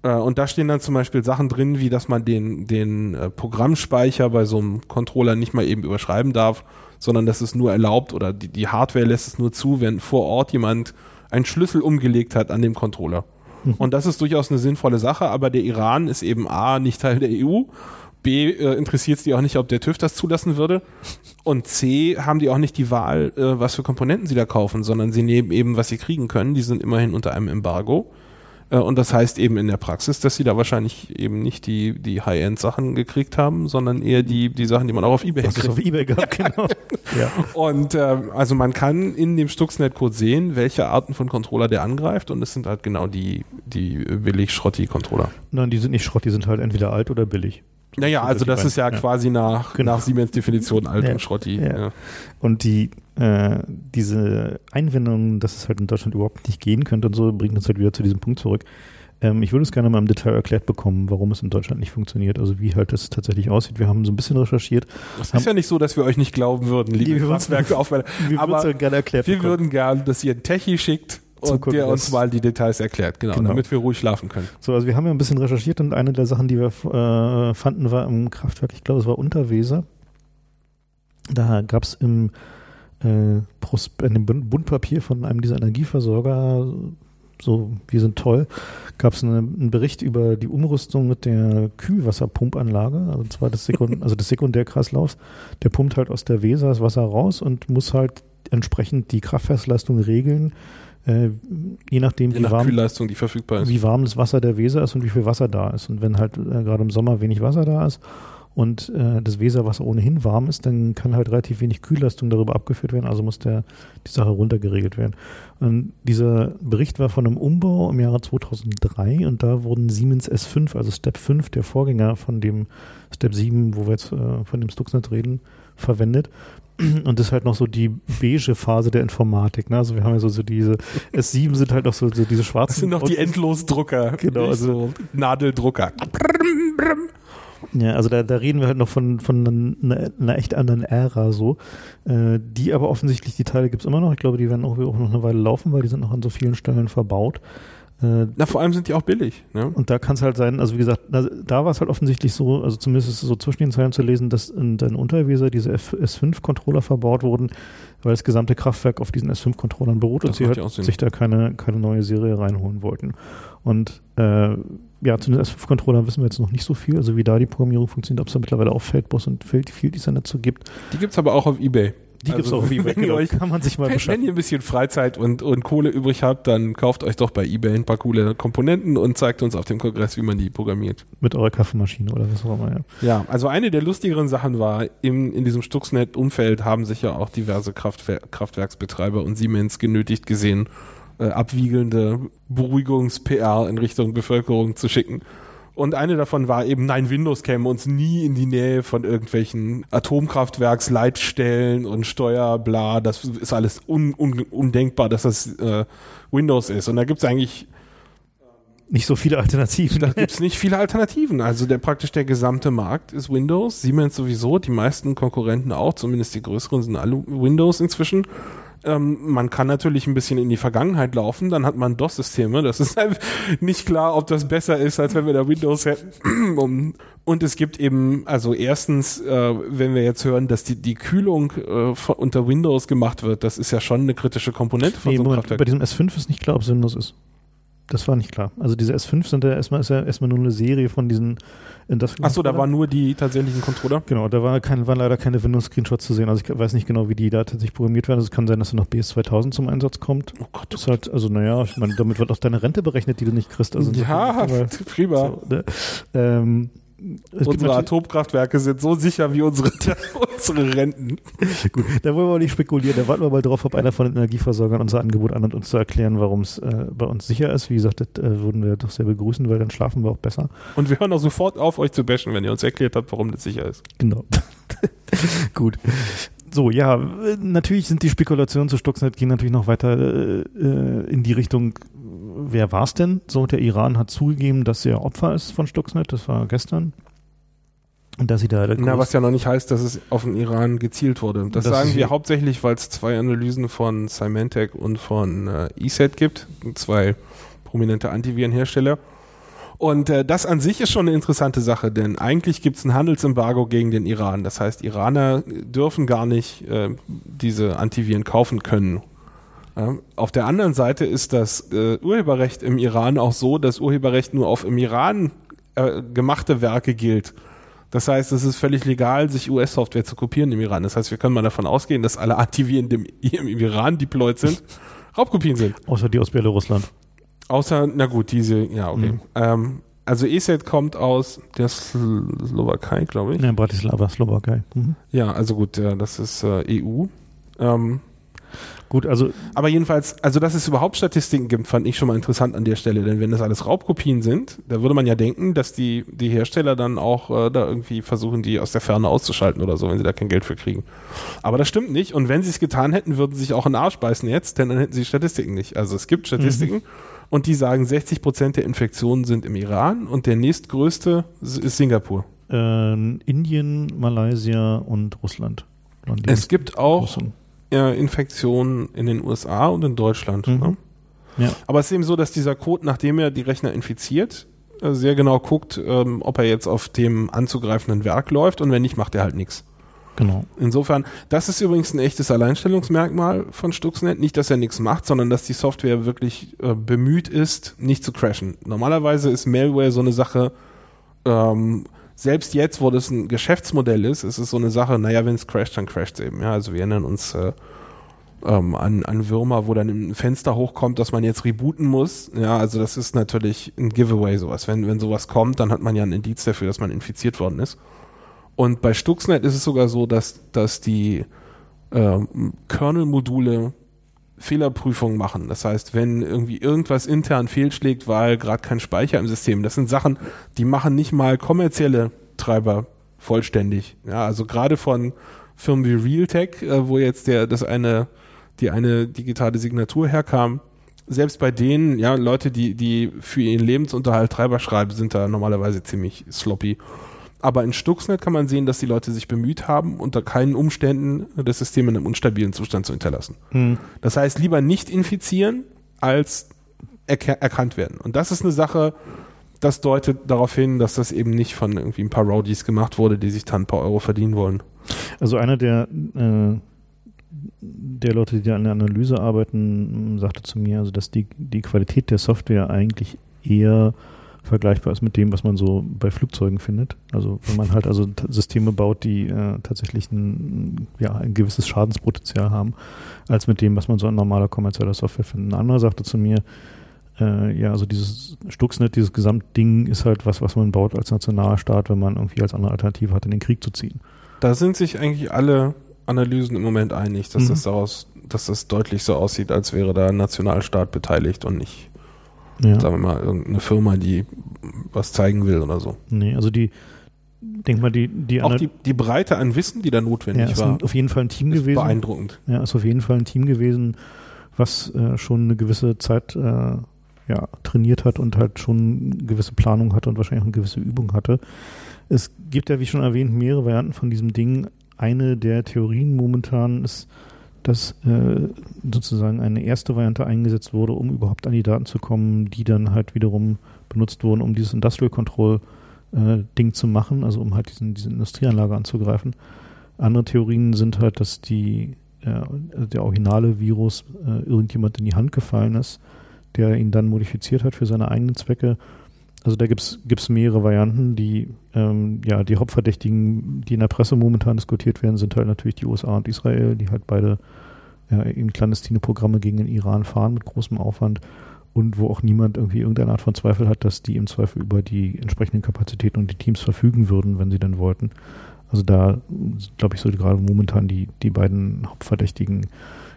Äh, und da stehen dann zum Beispiel Sachen drin, wie dass man den, den äh, Programmspeicher bei so einem Controller nicht mal eben überschreiben darf, sondern dass es nur erlaubt oder die, die Hardware lässt es nur zu, wenn vor Ort jemand einen Schlüssel umgelegt hat an dem Controller. Mhm. Und das ist durchaus eine sinnvolle Sache, aber der Iran ist eben A, nicht Teil der EU B äh, interessiert es die auch nicht, ob der TÜV das zulassen würde. Und C haben die auch nicht die Wahl, äh, was für Komponenten sie da kaufen, sondern sie nehmen eben, was sie kriegen können. Die sind immerhin unter einem Embargo. Äh, und das heißt eben in der Praxis, dass sie da wahrscheinlich eben nicht die, die High-End-Sachen gekriegt haben, sondern eher die, die Sachen, die man auch auf Ebay was kriegt. auf Ebay gab, [LAUGHS] genau. ja. Und äh, also man kann in dem Stuxnet-Code sehen, welche Arten von Controller der angreift und es sind halt genau die, die billig Schrotti-Controller. Nein, die sind nicht Schrott, die sind halt entweder alt oder billig. Naja, also das ist ja, ja, quasi nach, genau. nach Siemens Definition alt ja. und Schrotti. Ja. Und die, äh, diese Einwendung, dass es halt in Deutschland überhaupt nicht gehen könnte und so, bringt uns halt wieder zu diesem Punkt zurück. Ähm, ich würde es gerne mal im Detail erklärt bekommen, warum es in Deutschland nicht funktioniert, also wie halt das tatsächlich aussieht. Wir haben so ein bisschen recherchiert. Es ist ja nicht so, dass wir euch nicht glauben würden, liebe Kraftwerke, Wir [LAUGHS] aber wir bekommen. würden gerne, dass ihr ein Techie schickt, und der uns mal die Details erklärt, genau, genau, damit wir ruhig schlafen können. So, also wir haben ja ein bisschen recherchiert und eine der Sachen, die wir äh, fanden, war im Kraftwerk, ich glaube, es war Unterweser. Da gab es im äh, in dem Bundpapier von einem dieser Energieversorger so, wir sind toll, gab es eine, einen Bericht über die Umrüstung mit der Kühlwasserpumpanlage, also zwar des, Sekund [LAUGHS] also des Sekundärkreislaufs. Der pumpt halt aus der Weser das Wasser raus und muss halt entsprechend die Kraftwerksleistung regeln, äh, je nachdem, Je wie nach warm, Kühlleistung, die verfügbar ist. wie warm das Wasser der Weser ist und wie viel Wasser da ist. Und wenn halt äh, gerade im Sommer wenig Wasser da ist und äh, das Weserwasser ohnehin warm ist, dann kann halt relativ wenig Kühlleistung darüber abgeführt werden, also muss der, die Sache runtergeregelt werden. Und dieser Bericht war von einem Umbau im Jahre 2003 und da wurden Siemens S5, also Step 5, der Vorgänger von dem Step 7, wo wir jetzt äh, von dem Stuxnet reden, verwendet. [CLEARS THROAT] Und das ist halt noch so die beige Phase der Informatik. Ne? Also wir haben ja so, so diese [LAUGHS] S7 sind halt noch so, so diese schwarzen. Das sind noch die Endlosdrucker. Genau, also- so Nadeldrucker. Ja, also da, da reden wir halt noch von, von einer, einer echt anderen Ära so. Äh, die aber offensichtlich, die Teile gibt's immer noch. Ich glaube, die werden auch, auch noch eine Weile laufen, weil die sind noch an so vielen Stellen verbaut. Äh, Na, vor allem sind die auch billig. Ne? und da kann es halt sein, also wie gesagt, da, da war es halt offensichtlich so, also zumindest ist es so zwischen den Zeilen zu lesen, dass in deinen Unterweser diese F S5-Controller verbaut wurden, weil das gesamte Kraftwerk auf diesen S5-Controllern beruht Das und sie halt sich da keine, keine neue Serie reinholen wollten. Und äh, ja, zu den S5-Controllern wissen wir jetzt noch nicht so viel, also wie da die Programmierung funktioniert, ob es da mittlerweile auch Feldbus und Field, Field Designer dazu gibt. Die gibt's aber auch auf Ebay. Die gibt's Also, auch auf eBay, wenn ihr genau. euch- kann man sich mal Wenn, wenn beschaffen. ihr ein bisschen Freizeit und, und Kohle übrig habt, dann kauft euch doch bei eBay ein paar coole Komponenten und zeigt uns auf dem Kongress, wie man die programmiert. Mit eurer Kaffeemaschine oder was auch immer, ja. Ja, also eine der lustigeren Sachen war, im, in diesem Stuxnet-Umfeld haben sich ja auch diverse Kraftwer Kraftwerksbetreiber und Siemens genötigt gesehen, äh, abwiegelnde Beruhigungs-PR in Richtung Bevölkerung zu schicken. Und eine davon war eben, nein, Windows käme uns nie in die Nähe von irgendwelchen Atomkraftwerksleitstellen und Steuer, bla, das ist alles un, un, undenkbar, dass das äh, Windows ist. Und da gibt's eigentlich Nicht so viele Alternativen. da gibt's nicht viele Alternativen. Also der praktisch der gesamte Markt ist Windows. Siemens sowieso, die meisten Konkurrenten auch, zumindest die größeren sind alle Windows inzwischen. Ähm, man kann natürlich ein bisschen in die Vergangenheit laufen, dann hat man DOS-Systeme. Das ist halt nicht klar, ob das besser ist, als wenn wir da Windows hätten. [CLEARS THROAT] Und es gibt eben, also erstens, äh, wenn wir jetzt hören, dass die, die Kühlung äh, von- unter Windows gemacht wird, das ist ja schon eine kritische Komponente von Nee, so einem Moment, Kraftwerk. bei diesem S5 ist nicht klar, ob es Windows ist. Das war nicht klar. Also diese S5 sind ja erstmal, ist ja erstmal nur eine Serie von diesen Industrial Achso, da waren nur die tatsächlichen Controller. Genau, da war kein, waren leider keine Windows-Screenshots zu sehen. Also ich weiß nicht genau, wie die da tatsächlich programmiert werden. Also es kann sein, dass da noch BS2000 zum Einsatz kommt. Oh Gott, Das ist halt, also naja, ich meine, damit wird auch deine Rente berechnet, die du nicht kriegst. Also ja, [LAUGHS] prima. so, ne? ähm, unsere Atomkraftwerke sind so sicher wie unsere, [LAUGHS] unsere Renten. Gut, da wollen wir nicht spekulieren. Da warten wir mal drauf, ob einer von den Energieversorgern unser Angebot annimmt, uns zu erklären, warum es äh, bei uns sicher ist. Wie gesagt, das äh, würden wir doch sehr begrüßen, weil dann schlafen wir auch besser. Und wir hören auch sofort auf, euch zu bashen, wenn ihr uns erklärt habt, warum das sicher ist. Genau. [LAUGHS] Gut. So, ja, natürlich sind die Spekulationen zu Stuxnet gehen natürlich noch weiter äh, äh, in die Richtung, wer war es denn? So, der Iran hat zugegeben, dass er Opfer ist von Stuxnet, das war gestern. Und dass sie da Na, was ja noch nicht heißt, dass es auf den Iran gezielt wurde. Das, Das sagen wir hauptsächlich, weil es zwei Analysen von Symantec und von äh, ESET gibt, zwei prominente Antivirenhersteller. Und äh, das an sich ist schon eine interessante Sache, denn eigentlich gibt es ein Handelsembargo gegen den Iran. Das heißt, Iraner dürfen gar nicht äh, diese Antiviren kaufen können. Ja. Auf der anderen Seite ist das äh, Urheberrecht im Iran auch so, dass Urheberrecht nur auf im Iran äh, gemachte Werke gilt. Das heißt, es ist völlig legal, sich US-Software zu kopieren im Iran. Das heißt, wir können mal davon ausgehen, dass alle Antiviren, die im, Iran deployed sind, [LAUGHS] Raubkopien sind. außer die aus Belarusland. Außer, na gut, diese, ja, okay. Mhm. Ähm, also ESET kommt aus der Sl Slowakei, glaube ich. Ja, Bratislava, Slowakei. Mhm. Ja, also gut, ja, das ist äh, EU. Ähm, Gut, also aber jedenfalls, also dass es überhaupt Statistiken gibt, fand ich schon mal interessant an der Stelle, denn wenn das alles Raubkopien sind, da würde man ja denken, dass die, die Hersteller dann auch äh, da irgendwie versuchen, die aus der Ferne auszuschalten oder so, wenn sie da kein Geld für kriegen. Aber das stimmt nicht und wenn sie es getan hätten, würden sie sich auch in den Arsch beißen jetzt, denn dann hätten sie Statistiken nicht. Also es gibt Statistiken und die sagen, 60 Prozent der Infektionen sind im Iran und der nächstgrößte ist Singapur. äh, Indien, Malaysia und Russland. Es gibt auch großen. Äh, Infektionen in den USA und in Deutschland. Mhm. Ne? Ja. Aber es ist eben so, dass dieser Code, nachdem er die Rechner infiziert, äh, sehr genau guckt, ähm, ob er jetzt auf dem anzugreifenden Werk läuft und wenn nicht, macht er halt nichts. Genau. Insofern, das ist übrigens ein echtes Alleinstellungsmerkmal von Stuxnet. Nicht, dass er nichts macht, sondern dass die Software wirklich äh, bemüht ist, nicht zu crashen. Normalerweise ist Malware so eine Sache, ähm, selbst jetzt, wo das ein Geschäftsmodell ist, ist es so eine Sache, naja, wenn es crasht, dann crasht es eben. Ja, also wir erinnern uns äh, ähm, an, an Würmer, wo dann ein Fenster hochkommt, dass man jetzt rebooten muss. Ja, also das ist natürlich ein Giveaway sowas. Wenn, wenn sowas kommt, dann hat man ja ein Indiz dafür, dass man infiziert worden ist. Und bei Stuxnet ist es sogar so, dass, dass die äh, Kernel-Module Fehlerprüfungen machen. Das heißt, wenn irgendwie irgendwas intern fehlschlägt, weil gerade kein Speicher im System, das sind Sachen, die machen nicht mal kommerzielle Treiber vollständig. Ja, also gerade von Firmen wie Realtek, äh, wo jetzt der das eine die eine digitale Signatur herkam, selbst bei denen, ja, Leute, die die für ihren Lebensunterhalt Treiber schreiben, sind da normalerweise ziemlich sloppy. Aber in Stuxnet kann man sehen, dass die Leute sich bemüht haben, unter keinen Umständen das System in einem unstabilen Zustand zu hinterlassen. Hm. Das heißt, lieber nicht infizieren, als erk erkannt werden. Und das ist eine Sache, das deutet darauf hin, dass das eben nicht von irgendwie ein paar Roadies gemacht wurde, die sich dann ein paar Euro verdienen wollen. Also einer der, äh, der Leute, die an der Analyse arbeiten, sagte zu mir, also dass die, die Qualität der Software eigentlich eher vergleichbar ist mit dem, was man so bei Flugzeugen findet. Also wenn man halt also Systeme baut, die äh, tatsächlich ein, ja, ein gewisses Schadenspotenzial haben, als mit dem, was man so an normaler kommerzieller Software findet. Ein anderer sagte zu mir, äh, ja, also dieses Stuxnet, dieses Gesamtding ist halt was, was man baut als Nationalstaat, wenn man irgendwie als andere Alternative hat, in den Krieg zu ziehen. Da sind sich eigentlich alle Analysen im Moment einig, dass mhm. das daraus, dass das deutlich so aussieht, als wäre da ein Nationalstaat beteiligt und nicht ja. sagen wir mal, irgendeine Firma, die was zeigen will oder so. Nee, also die, denk mal, die, die Auch die, die Breite an Wissen, die da notwendig ja, ist war. auf jeden Fall ein Team gewesen. Beeindruckend. Ja, ist auf jeden Fall ein Team gewesen, was äh, schon eine gewisse Zeit äh, ja, trainiert hat und halt schon eine gewisse Planung hatte und wahrscheinlich auch eine gewisse Übung hatte. Es gibt ja, wie schon erwähnt, mehrere Varianten von diesem Ding. Eine der Theorien momentan ist, dass äh, sozusagen eine erste Variante eingesetzt wurde, um überhaupt an die Daten zu kommen, die dann halt wiederum benutzt wurden, um dieses Industrial Control äh, Ding zu machen, also um halt diesen, diese Industrieanlage anzugreifen. Andere Theorien sind halt, dass die, äh, der originale Virus äh, irgendjemand in die Hand gefallen ist, der ihn dann modifiziert hat für seine eigenen Zwecke. Also da gibt es mehrere Varianten. Die, ähm, ja, die Hauptverdächtigen, die in der Presse momentan diskutiert werden, sind halt natürlich die USA und Israel, die halt beide ja, in clandestine Programme gegen den Iran fahren mit großem Aufwand und wo auch niemand irgendwie irgendeine Art von Zweifel hat, dass die im Zweifel über die entsprechenden Kapazitäten und die Teams verfügen würden, wenn sie denn wollten. Also da, glaube ich, so gerade momentan die, die beiden Hauptverdächtigen.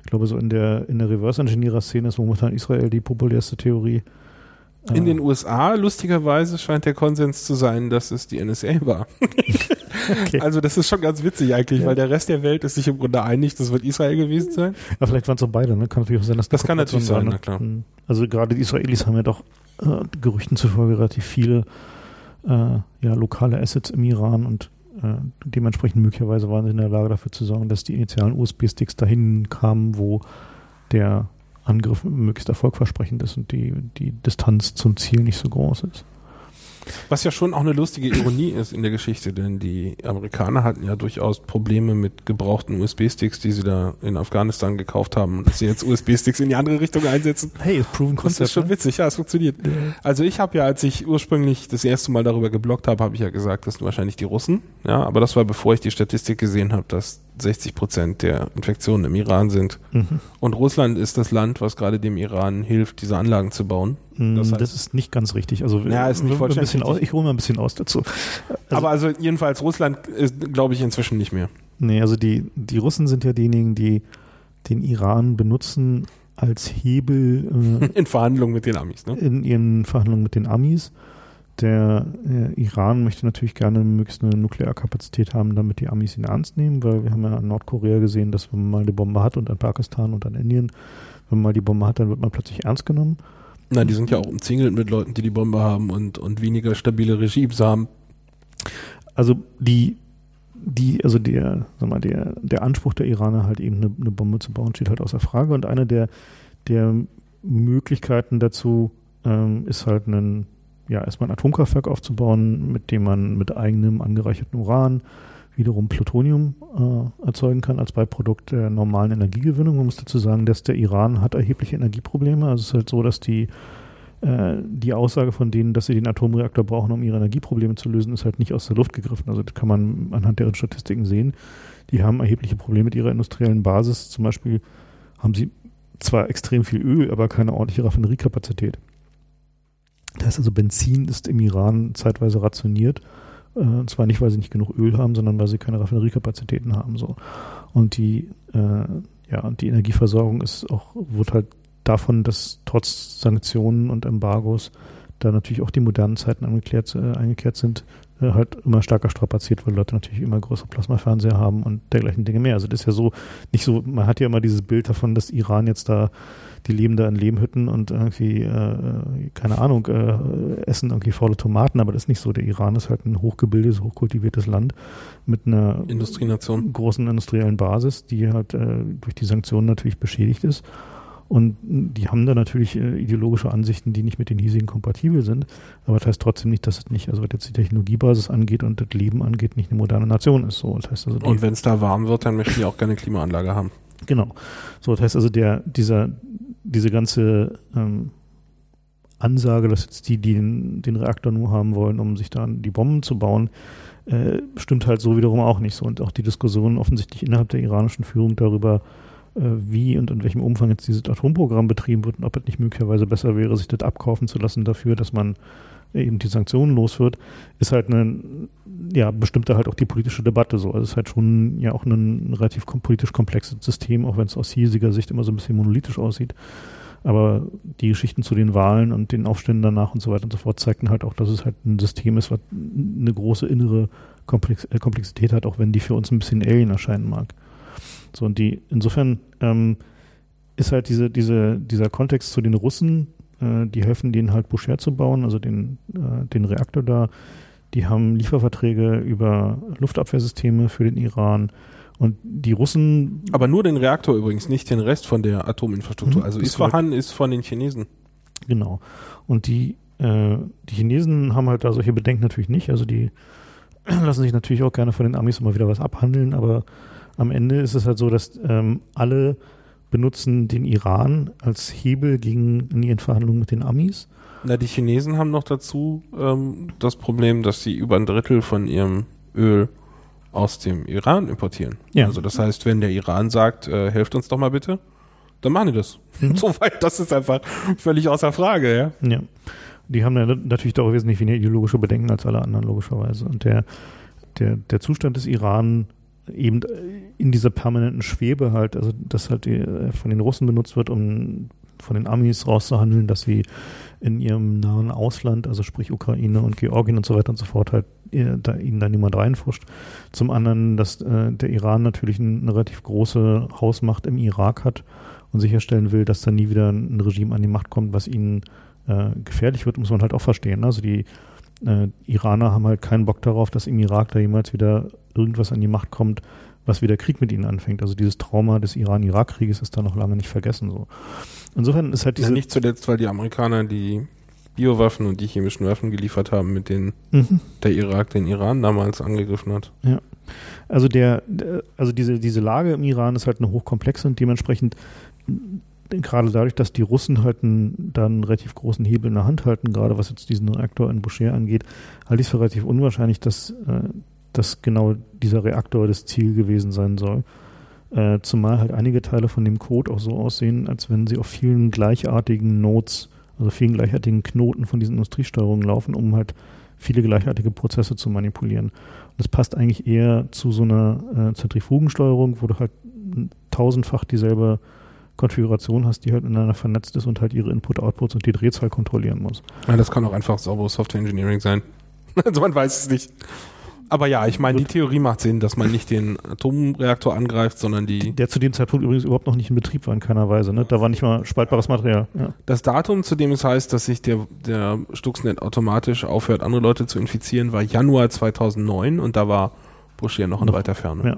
Ich glaube, so in der, in der Reverse-Engineer-Szene ist momentan Israel die populärste Theorie. In den USA, lustigerweise, scheint der Konsens zu sein, dass es die NSA war. [LAUGHS] okay. Also das ist schon ganz witzig eigentlich, ja. weil der Rest der Welt ist sich im Grunde einig, das wird Israel gewesen sein. Ja, vielleicht waren es auch beide, ne? Kann natürlich auch sein, dass Das kann natürlich sein, ne? na klar. Also gerade die Israelis haben ja doch äh, Gerüchten zufolge relativ viele äh, ja, lokale Assets im Iran und äh, dementsprechend möglicherweise waren sie in der Lage dafür zu sorgen, dass die initialen USB-Sticks dahin kamen, wo der Angriff möglichst erfolgversprechend ist und die, die Distanz zum Ziel nicht so groß ist. Was ja schon auch eine lustige Ironie ist in der Geschichte, denn die Amerikaner hatten ja durchaus Probleme mit gebrauchten USB-Sticks, die sie da in Afghanistan gekauft haben und dass sie jetzt USB-Sticks in die andere Richtung einsetzen. Hey, ist proven Concept. Das ist schon ne? witzig, ja, es funktioniert. Ja. Also ich habe ja, als ich ursprünglich das erste Mal darüber geblockt habe, habe ich ja gesagt, das sind wahrscheinlich die Russen. Ja, aber das war bevor ich die Statistik gesehen habe, dass 60 Prozent der Infektionen im Iran sind. Mhm. Und Russland ist das Land, was gerade dem Iran hilft, diese Anlagen zu bauen. Mm, das, heißt, das ist nicht ganz richtig. Also ja, ist nicht ein bisschen aus, ich hole mal ein bisschen aus dazu. Also, Aber also jedenfalls Russland ist, glaube ich, inzwischen nicht mehr. Nee, also die, die Russen sind ja diejenigen, die den Iran benutzen als Hebel äh, [LAUGHS] in Verhandlungen mit den Amis, ne? In ihren Verhandlungen mit den Amis. Der äh, Iran möchte natürlich gerne möglichst eine Nuklearkapazität haben, damit die Amis ihn ernst nehmen, weil wir haben ja an Nordkorea gesehen, dass wenn man mal eine Bombe hat und an Pakistan und an Indien, wenn man mal die Bombe hat, dann wird man plötzlich ernst genommen. Na, die sind ja auch umzingelt mit Leuten, die die Bombe haben und, und weniger stabile Regimes haben. Also die, die, also der, sag mal, der, der Anspruch der Iraner halt eben eine, eine Bombe zu bauen, steht halt außer Frage. Und eine der, der Möglichkeiten dazu ähm, ist halt ein, ja, erstmal ein Atomkraftwerk aufzubauen, mit dem man mit eigenem angereicherten Uran wiederum Plutonium äh, erzeugen kann als Beiprodukt der normalen Energiegewinnung. Man muss dazu sagen, dass der Iran hat erhebliche Energieprobleme. Also es ist halt so, dass die äh, die Aussage von denen, dass sie den Atomreaktor brauchen, um ihre Energieprobleme zu lösen, ist halt nicht aus der Luft gegriffen. Also das kann man anhand deren Statistiken sehen. Die haben erhebliche Probleme mit ihrer industriellen Basis. Zum Beispiel haben sie zwar extrem viel Öl, aber keine ordentliche Raffineriekapazität. Das heißt also, Benzin ist im Iran zeitweise rationiert. Äh, und zwar nicht, weil sie nicht genug Öl haben, sondern weil sie keine Raffineriekapazitäten haben. So. Und die, äh, ja, und die Energieversorgung ist auch, wird halt davon, dass trotz Sanktionen und Embargos da natürlich auch die modernen Zeiten angeklärt, äh, eingekehrt sind, äh, halt immer stärker strapaziert, weil Leute natürlich immer größere Plasmafernseher haben und dergleichen Dinge mehr. Also das ist ja so, nicht so, man hat ja immer dieses Bild davon, dass Iran jetzt da, die leben da in Lehmhütten und irgendwie, äh, keine Ahnung, äh, essen irgendwie faule Tomaten, aber das ist nicht so. Der Iran ist halt ein hochgebildetes, hochkultiviertes Land mit einer Industrienation. großen industriellen Basis, die halt äh, durch die Sanktionen natürlich beschädigt ist. Und die haben da natürlich äh, ideologische Ansichten, die nicht mit den hiesigen kompatibel sind. Aber das heißt trotzdem nicht, dass es nicht, also was jetzt die Technologiebasis angeht und das Leben angeht, nicht eine moderne Nation ist. So, das heißt also und wenn es da warm wird, dann möchten die auch gerne Klimaanlage haben. Genau. So, das heißt also, der, dieser, diese ganze ähm, Ansage, dass jetzt die, die den, den Reaktor nur haben wollen, um sich dann die Bomben zu bauen, äh, stimmt halt so wiederum auch nicht so. Und auch die Diskussion offensichtlich innerhalb der iranischen Führung darüber, äh, wie und in welchem Umfang jetzt dieses Atomprogramm betrieben wird und ob es nicht möglicherweise besser wäre, sich das abkaufen zu lassen dafür, dass man eben die Sanktionen los wird, ist halt eine, ja, bestimmte halt auch die politische Debatte so. Also es ist halt schon ja auch ein relativ kom politisch komplexes System, auch wenn es aus hiesiger Sicht immer so ein bisschen monolithisch aussieht. Aber die Geschichten zu den Wahlen und den Aufständen danach und so weiter und so fort zeigten halt auch, dass es halt ein System ist, was eine große innere Komplex äh, Komplexität hat, auch wenn die für uns ein bisschen alien erscheinen mag. So, und die, insofern ähm, ist halt diese, diese, dieser Kontext zu den Russen, äh, die helfen denen halt Boucher zu bauen, also den, äh, den Reaktor da. Die haben Lieferverträge über Luftabwehrsysteme für den Iran. Und die Russen. Aber nur den Reaktor übrigens, nicht den Rest von der Atominfrastruktur. Mhm, also ist Isfahan ist von den Chinesen. Genau. Und die, äh, die Chinesen haben halt da solche Bedenken natürlich nicht. Also die [CLEARS THROAT] lassen sich natürlich auch gerne von den Amis immer wieder was abhandeln, aber am Ende ist es halt so, dass ähm, alle benutzen den Iran als Hebel gegen in ihren Verhandlungen mit den Amis. Na, die Chinesen haben noch dazu ähm, das Problem, dass sie über ein Drittel von ihrem Öl aus dem Iran importieren. Ja. Also das heißt, wenn der Iran sagt, äh, helft uns doch mal bitte, dann machen die das. Mhm. [LAUGHS] Soweit, das ist einfach völlig außer Frage, ja. Ja. Die haben ja natürlich doch wesentlich weniger ideologische Bedenken als alle anderen, logischerweise. Und der, der, der Zustand des Iran eben in dieser permanenten Schwebe halt, also dass halt die, von den Russen benutzt wird, um von den Amis rauszuhandeln, dass sie in ihrem nahen Ausland, also sprich Ukraine und Georgien und so weiter und so fort, halt äh, da ihnen da niemand reinfuscht. Zum anderen, dass äh, der Iran natürlich eine, relativ große Hausmacht im Irak hat und sicherstellen will, dass da nie wieder ein Regime an die Macht kommt, was ihnen äh, gefährlich wird, muss man halt auch verstehen. Also die äh, Iraner haben halt keinen Bock darauf, dass im Irak da jemals wieder irgendwas an die Macht kommt, was wieder Krieg mit ihnen anfängt. Also dieses Trauma des Iran-Irak-Krieges ist da noch lange nicht vergessen. So. Insofern ist halt diese. Ja, nicht zuletzt, weil die Amerikaner die Biowaffen und die chemischen Waffen geliefert haben, mit denen Mhm. der Irak den Iran damals angegriffen hat. Also der, also diese, diese Lage im Iran ist halt eine hochkomplexe und dementsprechend m, gerade dadurch, dass die Russen halt einen, da einen relativ großen Hebel in der Hand halten, gerade was jetzt diesen Reaktor in Bushehr angeht, halte ich es für relativ unwahrscheinlich, dass, äh, dass genau dieser Reaktor das Ziel gewesen sein soll. Äh, zumal halt einige Teile von dem Code auch so aussehen, als wenn sie auf vielen gleichartigen Nodes, also vielen gleichartigen Knoten von diesen Industriesteuerungen laufen, um halt viele gleichartige Prozesse zu manipulieren. Das passt eigentlich eher zu so einer äh, Zentrifugensteuerung, wo du halt tausendfach dieselbe Konfiguration hast, die halt ineinander vernetzt ist und halt ihre Input-Outputs und die Drehzahl kontrollieren muss. Ja, das kann auch einfach sauberes Software Engineering sein. [LAUGHS] also man weiß es nicht. Aber ja, ich meine, die Theorie macht Sinn, dass man nicht den Atomreaktor angreift, sondern die. Der zu dem Zeitpunkt übrigens überhaupt noch nicht in Betrieb war in keiner Weise. Ne? Da war nicht mal spaltbares Material. Ja. Das Datum, zu dem es heißt, dass sich der, der Stuxnet automatisch aufhört, andere Leute zu infizieren, war Januar 2009 und da war Bush ja noch in Noch. weiter Ferne. Ja.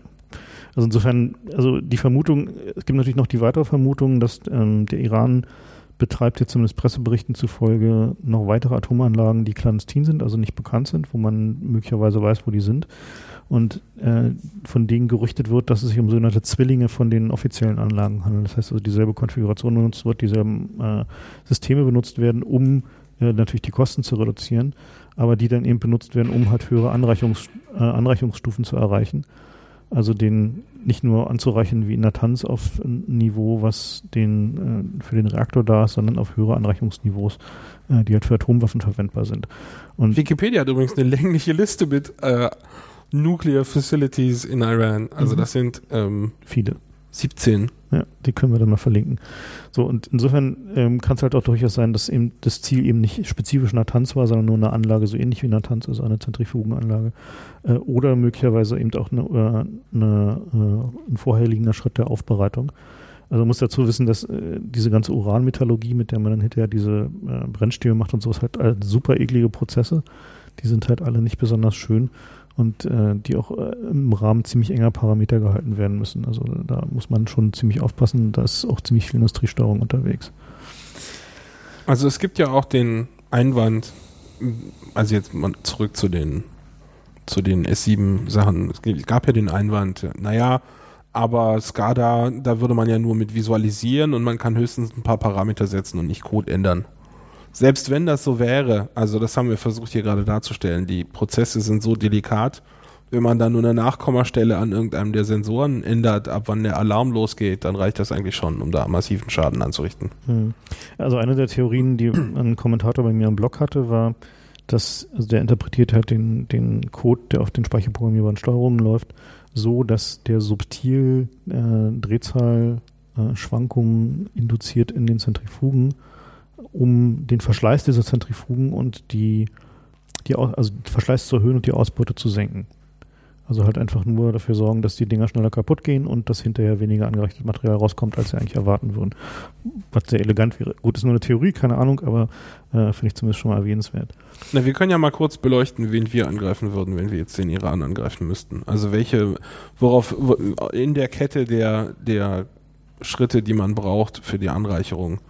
Also insofern, also die Vermutung, es gibt natürlich noch die weitere Vermutung, dass ähm, der Iran betreibt jetzt zumindest Presseberichten zufolge noch weitere Atomanlagen, die clandestin sind, also nicht bekannt sind, wo man möglicherweise weiß, wo die sind. Und äh, von denen gerüchtet wird, dass es sich um sogenannte Zwillinge von den offiziellen Anlagen handelt. Das heißt also, dieselbe Konfiguration benutzt wird, dieselben äh, Systeme benutzt werden, um äh, natürlich die Kosten zu reduzieren, aber die dann eben benutzt werden, um halt höhere Anreichungs, äh, Anreichungsstufen zu erreichen. Also den nicht nur anzureichen wie in Natanz auf ein Niveau, was den äh, für den Reaktor da ist, sondern auf höhere Anreichungsniveaus, äh, die halt für Atomwaffen verwendbar sind. Und Wikipedia hat übrigens eine längliche Liste mit äh, Nuclear Facilities in Iran. Also mhm. das sind ähm, viele. 17. Ja, die können wir dann mal verlinken. So, und insofern ähm, kann es halt auch durchaus sein, dass eben das Ziel eben nicht spezifisch Natanz war, sondern nur eine Anlage, so ähnlich wie Natanz, also eine Zentrifugenanlage. Äh, oder möglicherweise eben auch eine, äh, eine, äh, ein vorherliegender Schritt der Aufbereitung. Also man muss dazu wissen, dass äh, diese ganze Uranmetallurgie, mit der man dann hinterher diese äh, Brennstäbe macht und so, ist halt super eklige Prozesse. Die sind halt alle nicht besonders schön und äh, die auch äh, im Rahmen ziemlich enger Parameter gehalten werden müssen. Also da muss man schon ziemlich aufpassen, da ist auch ziemlich viel Industriesteuerung unterwegs. Also es gibt ja auch den Einwand, also jetzt mal zurück zu den zu den S7-Sachen. Es gab ja den Einwand, naja, aber SCADA, da würde man ja nur mit visualisieren und man kann höchstens ein paar Parameter setzen und nicht Code ändern selbst wenn das so wäre, also das haben wir versucht hier gerade darzustellen, die Prozesse sind so delikat, wenn man dann nur eine Nachkommastelle an irgendeinem der Sensoren ändert, ab wann der Alarm losgeht, dann reicht das eigentlich schon, um da massiven Schaden anzurichten. Hm. Also eine der Theorien, die ein Kommentator bei mir im Blog hatte, war, dass also der interpretiert hat den, den Code, der auf den speicherprogrammierbaren Steuerungen läuft, so, dass der subtil äh, Drehzahlschwankungen äh, induziert in den Zentrifugen um den Verschleiß dieser Zentrifugen und die, die also den Verschleiß zu erhöhen und die Ausbeute zu senken. Also halt einfach nur dafür sorgen, dass die Dinger schneller kaputt gehen und dass hinterher weniger angerechnetes Material rauskommt, als sie eigentlich erwarten würden. Was sehr elegant wäre. Gut, ist nur eine Theorie, keine Ahnung, aber äh, finde ich zumindest schon mal erwähnenswert. Na, wir können ja mal kurz beleuchten, wen wir angreifen würden, wenn wir jetzt den Iran angreifen müssten. Also welche, worauf in der Kette der, der Schritte, die man braucht für die Anreicherung,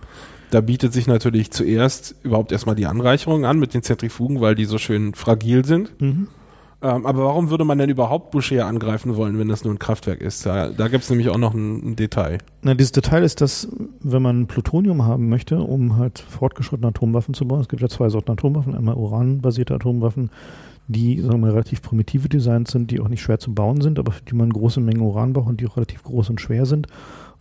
da bietet sich natürlich zuerst überhaupt erstmal die Anreicherung an mit den Zentrifugen, weil die so schön fragil sind. Mhm. Ähm, aber warum würde man denn überhaupt Boucher angreifen wollen, wenn das nur ein Kraftwerk ist? Da, da gibt es nämlich auch noch ein, ein, Detail. Na, dieses Detail ist, dass wenn man Plutonium haben möchte, um halt fortgeschrittene Atomwaffen zu bauen, es gibt ja zwei Sorten Atomwaffen, einmal uranbasierte Atomwaffen, die sagen wir, relativ primitive Designs sind, die auch nicht schwer zu bauen sind, aber für die man große Mengen Uran braucht und die auch relativ groß und schwer sind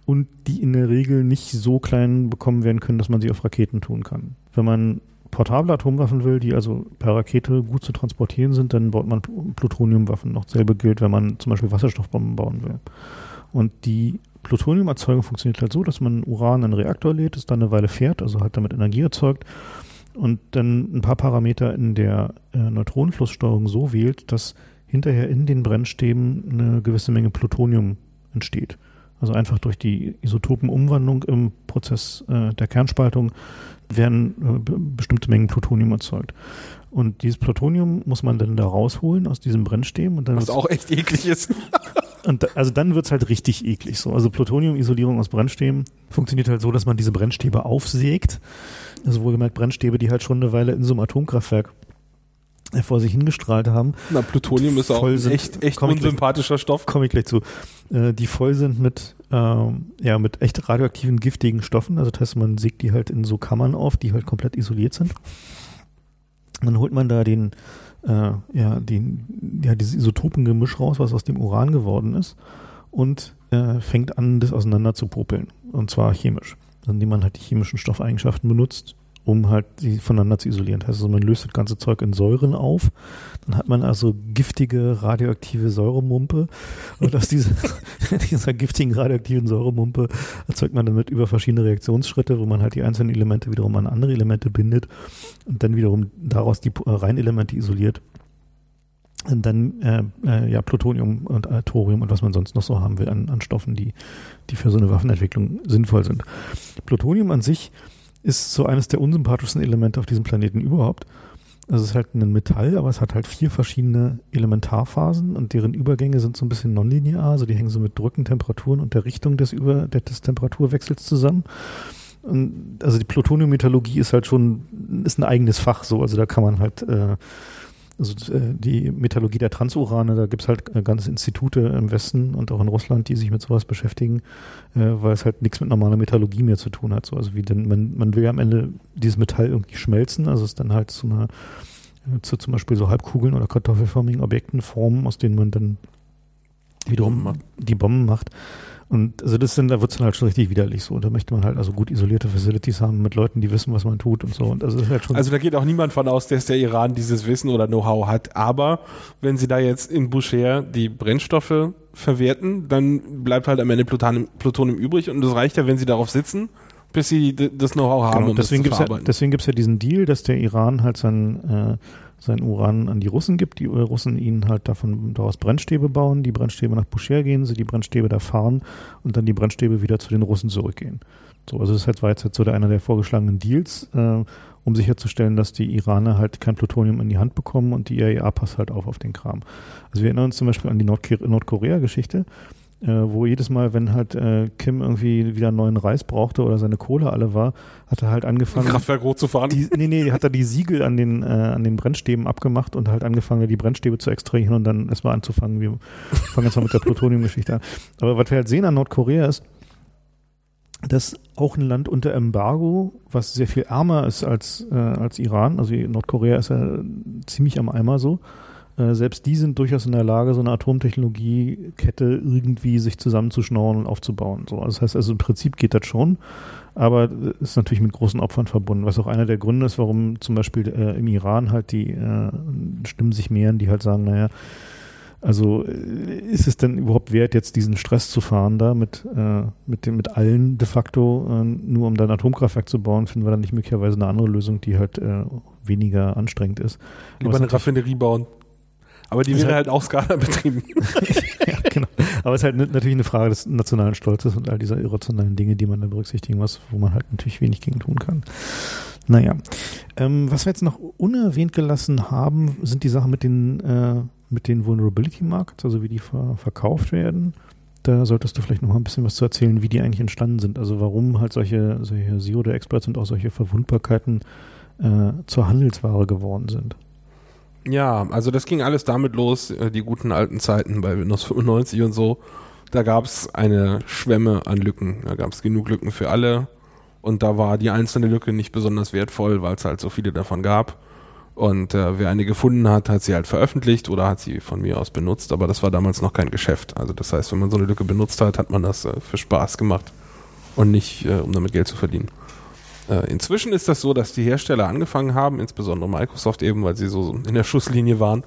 und die in der Regel nicht so klein bekommen werden können, dass man sie auf Raketen tun kann. Wenn man portable Atomwaffen will, die also per Rakete gut zu transportieren sind, dann baut man Plutoniumwaffen. Noch selbe gilt, wenn man zum Beispiel Wasserstoffbomben bauen will. Und die Plutoniumerzeugung funktioniert halt so, dass man Uran in einen Reaktor lädt, es dann eine Weile fährt, also halt damit Energie erzeugt und dann ein paar Parameter in der äh, Neutronenflusssteuerung so wählt, dass hinterher in den Brennstäben eine gewisse Menge Plutonium entsteht. Also einfach durch die Isotopenumwandlung im Prozess äh, der Kernspaltung werden äh, bestimmte Mengen Plutonium erzeugt. Und dieses Plutonium muss man dann da rausholen aus diesem Brennstäben. Und dann Was auch echt eklig ist. [LAUGHS] und da, also dann wird's halt richtig eklig. So. Also Plutoniumisolierung aus Brennstäben funktioniert halt so, dass man diese Brennstäbe aufsägt. Also wohlgemerkt Brennstäbe, die halt schon eine Weile in so einem Atomkraftwerk vor sich hingestrahlt haben. Na, Plutonium ist auch ein echt, echt unsympathischer gleich, Stoff. Komme ich gleich zu. Äh, die voll sind mit, ähm, ja, mit echt radioaktiven, giftigen Stoffen. Also das heißt, man sägt die halt in so Kammern auf, die halt komplett isoliert sind. dann holt man da den, äh, ja, den, ja, dieses Isotopengemisch raus, was aus dem Uran geworden ist. Und äh, fängt an, das auseinander zu popeln. Und zwar chemisch. Indem man halt die chemischen Stoffeigenschaften benutzt, um halt sie voneinander zu isolieren. Das heißt also, man löst das ganze Zeug in Säuren auf. Dann hat man also giftige radioaktive Säuremumpe. Und aus dieser, [LAUGHS] dieser giftigen radioaktiven Säuremumpe erzeugt man damit über verschiedene Reaktionsschritte, wo man halt die einzelnen Elemente wiederum an andere Elemente bindet und dann wiederum daraus die äh, Reinelemente isoliert. Und dann äh, äh, ja Plutonium und äh, Thorium und was man sonst noch so haben will an, an Stoffen, die, die für so eine Waffenentwicklung sinnvoll sind. Plutonium an sich ist so eines der unsympathischsten Elemente auf diesem Planeten überhaupt. Also es ist halt ein Metall, aber es hat halt vier verschiedene Elementarphasen und deren Übergänge sind so ein bisschen nonlinear, also die hängen so mit Drücken, Temperaturen und der Richtung des, Über des Temperaturwechsels zusammen. Und also die Plutoniummetallurgie ist halt schon, ist ein eigenes Fach so. Also da kann man halt, äh, also äh, die Metallurgie der Transurane, da gibt's halt äh, ganze Institute im Westen und auch in Russland, die sich mit sowas beschäftigen, äh, weil es halt nichts mit normaler Metallurgie mehr zu tun hat. So, also wie denn, man, man will ja am Ende dieses Metall irgendwie schmelzen, also es dann halt zu einer, zu zum Beispiel so Halbkugeln oder kartoffelförmigen Objekten formen, aus denen man dann wiederum Bomben die Bomben macht. Und also das sind, da wird's dann halt schon richtig widerlich so. Da möchte man halt also gut isolierte Facilities haben mit Leuten, die wissen, was man tut und so. Und also das halt schon. Also da geht auch niemand von aus, dass der Iran dieses Wissen oder Know-how hat. Aber wenn sie da jetzt in Boucher die Brennstoffe verwerten, dann bleibt halt am Ende Plutonium, Plutonium übrig und es reicht ja, wenn sie darauf sitzen, bis sie das Know-how haben, genau, um deswegen das zu gibt's ja, deswegen gibt's ja diesen Deal, dass der Iran halt sein, äh, sein Uran an die Russen gibt, die Russen ihnen halt davon daraus Brennstäbe bauen, die Brennstäbe nach Boucher gehen, sie die Brennstäbe da fahren und dann die Brennstäbe wieder zu den Russen zurückgehen. So, also das war jetzt halt so der, einer der vorgeschlagenen Deals, äh, um sicherzustellen, dass die Iraner halt kein Plutonium in die Hand bekommen und die IAEA passt halt auf auf den Kram. Also wir erinnern uns zum Beispiel an die Nordkorea-Geschichte, äh, wo jedes Mal, wenn halt äh, Kim irgendwie wieder neuen Reis brauchte oder seine Kohle alle war, hat er halt angefangen, Kraftwerk hochzufahren. die, nee, nee, hat er die Siegel an den, äh, an den Brennstäben abgemacht und halt angefangen, die Brennstäbe zu extrahieren und dann erstmal anzufangen. Wir fangen jetzt mal mit der Plutonium-Geschichte an. Aber was wir halt sehen an Nordkorea ist, dass auch ein Land unter Embargo, was sehr viel ärmer ist als, äh, als Iran, also Nordkorea ist ja ziemlich am Eimer so, äh, selbst die sind durchaus in der Lage, so eine Atomtechnologiekette irgendwie sich zusammenzuschnauren und aufzubauen. So, also das heißt also im Prinzip geht das schon, aber ist natürlich mit großen Opfern verbunden, was auch einer der Gründe ist, warum zum Beispiel äh, im Iran halt die äh, Stimmen sich mehren, die halt sagen, naja, also äh, ist es denn überhaupt wert, jetzt diesen Stress zu fahren da mit, äh, mit, dem, mit allen de facto, äh, nur um dann ein Atomkraftwerk zu bauen, finden wir dann nicht möglicherweise eine andere Lösung, die halt äh, weniger anstrengend ist. Lieber eine Raffinerie bauen. Aber die Ist wäre halt- halt auch Skala betrieben. [LAUGHS] ja, genau. Aber es ist halt natürlich eine Frage des nationalen Stolzes und all dieser irrationalen Dinge, die man da berücksichtigen muss, wo man halt natürlich wenig gegen tun kann. Naja. Ähm, was wir jetzt noch unerwähnt gelassen haben, sind die Sachen mit den, äh, mit den Vulnerability Markets, also wie die ver verkauft werden. Da solltest du vielleicht noch mal ein bisschen was zu erzählen, wie die eigentlich entstanden sind. Also warum halt solche, solche Zero Day Experts und auch solche Verwundbarkeiten äh, zur Handelsware geworden sind. Ja, also das ging alles damit los, äh, die guten alten Zeiten bei Windows 95 und so. Da gab es eine Schwemme an Lücken. Da gab es genug Lücken für alle. Und da war die einzelne Lücke nicht besonders wertvoll, weil es halt so viele davon gab. Und äh, wer eine gefunden hat, hat sie halt veröffentlicht oder hat sie von mir aus benutzt. Aber das war damals noch kein Geschäft. Also das heißt, wenn man so eine Lücke benutzt hat, hat man das äh, für Spaß gemacht und nicht, äh, um damit Geld zu verdienen. Äh, inzwischen ist das so, dass die Hersteller angefangen haben, insbesondere Microsoft eben, weil sie so in der Schusslinie waren,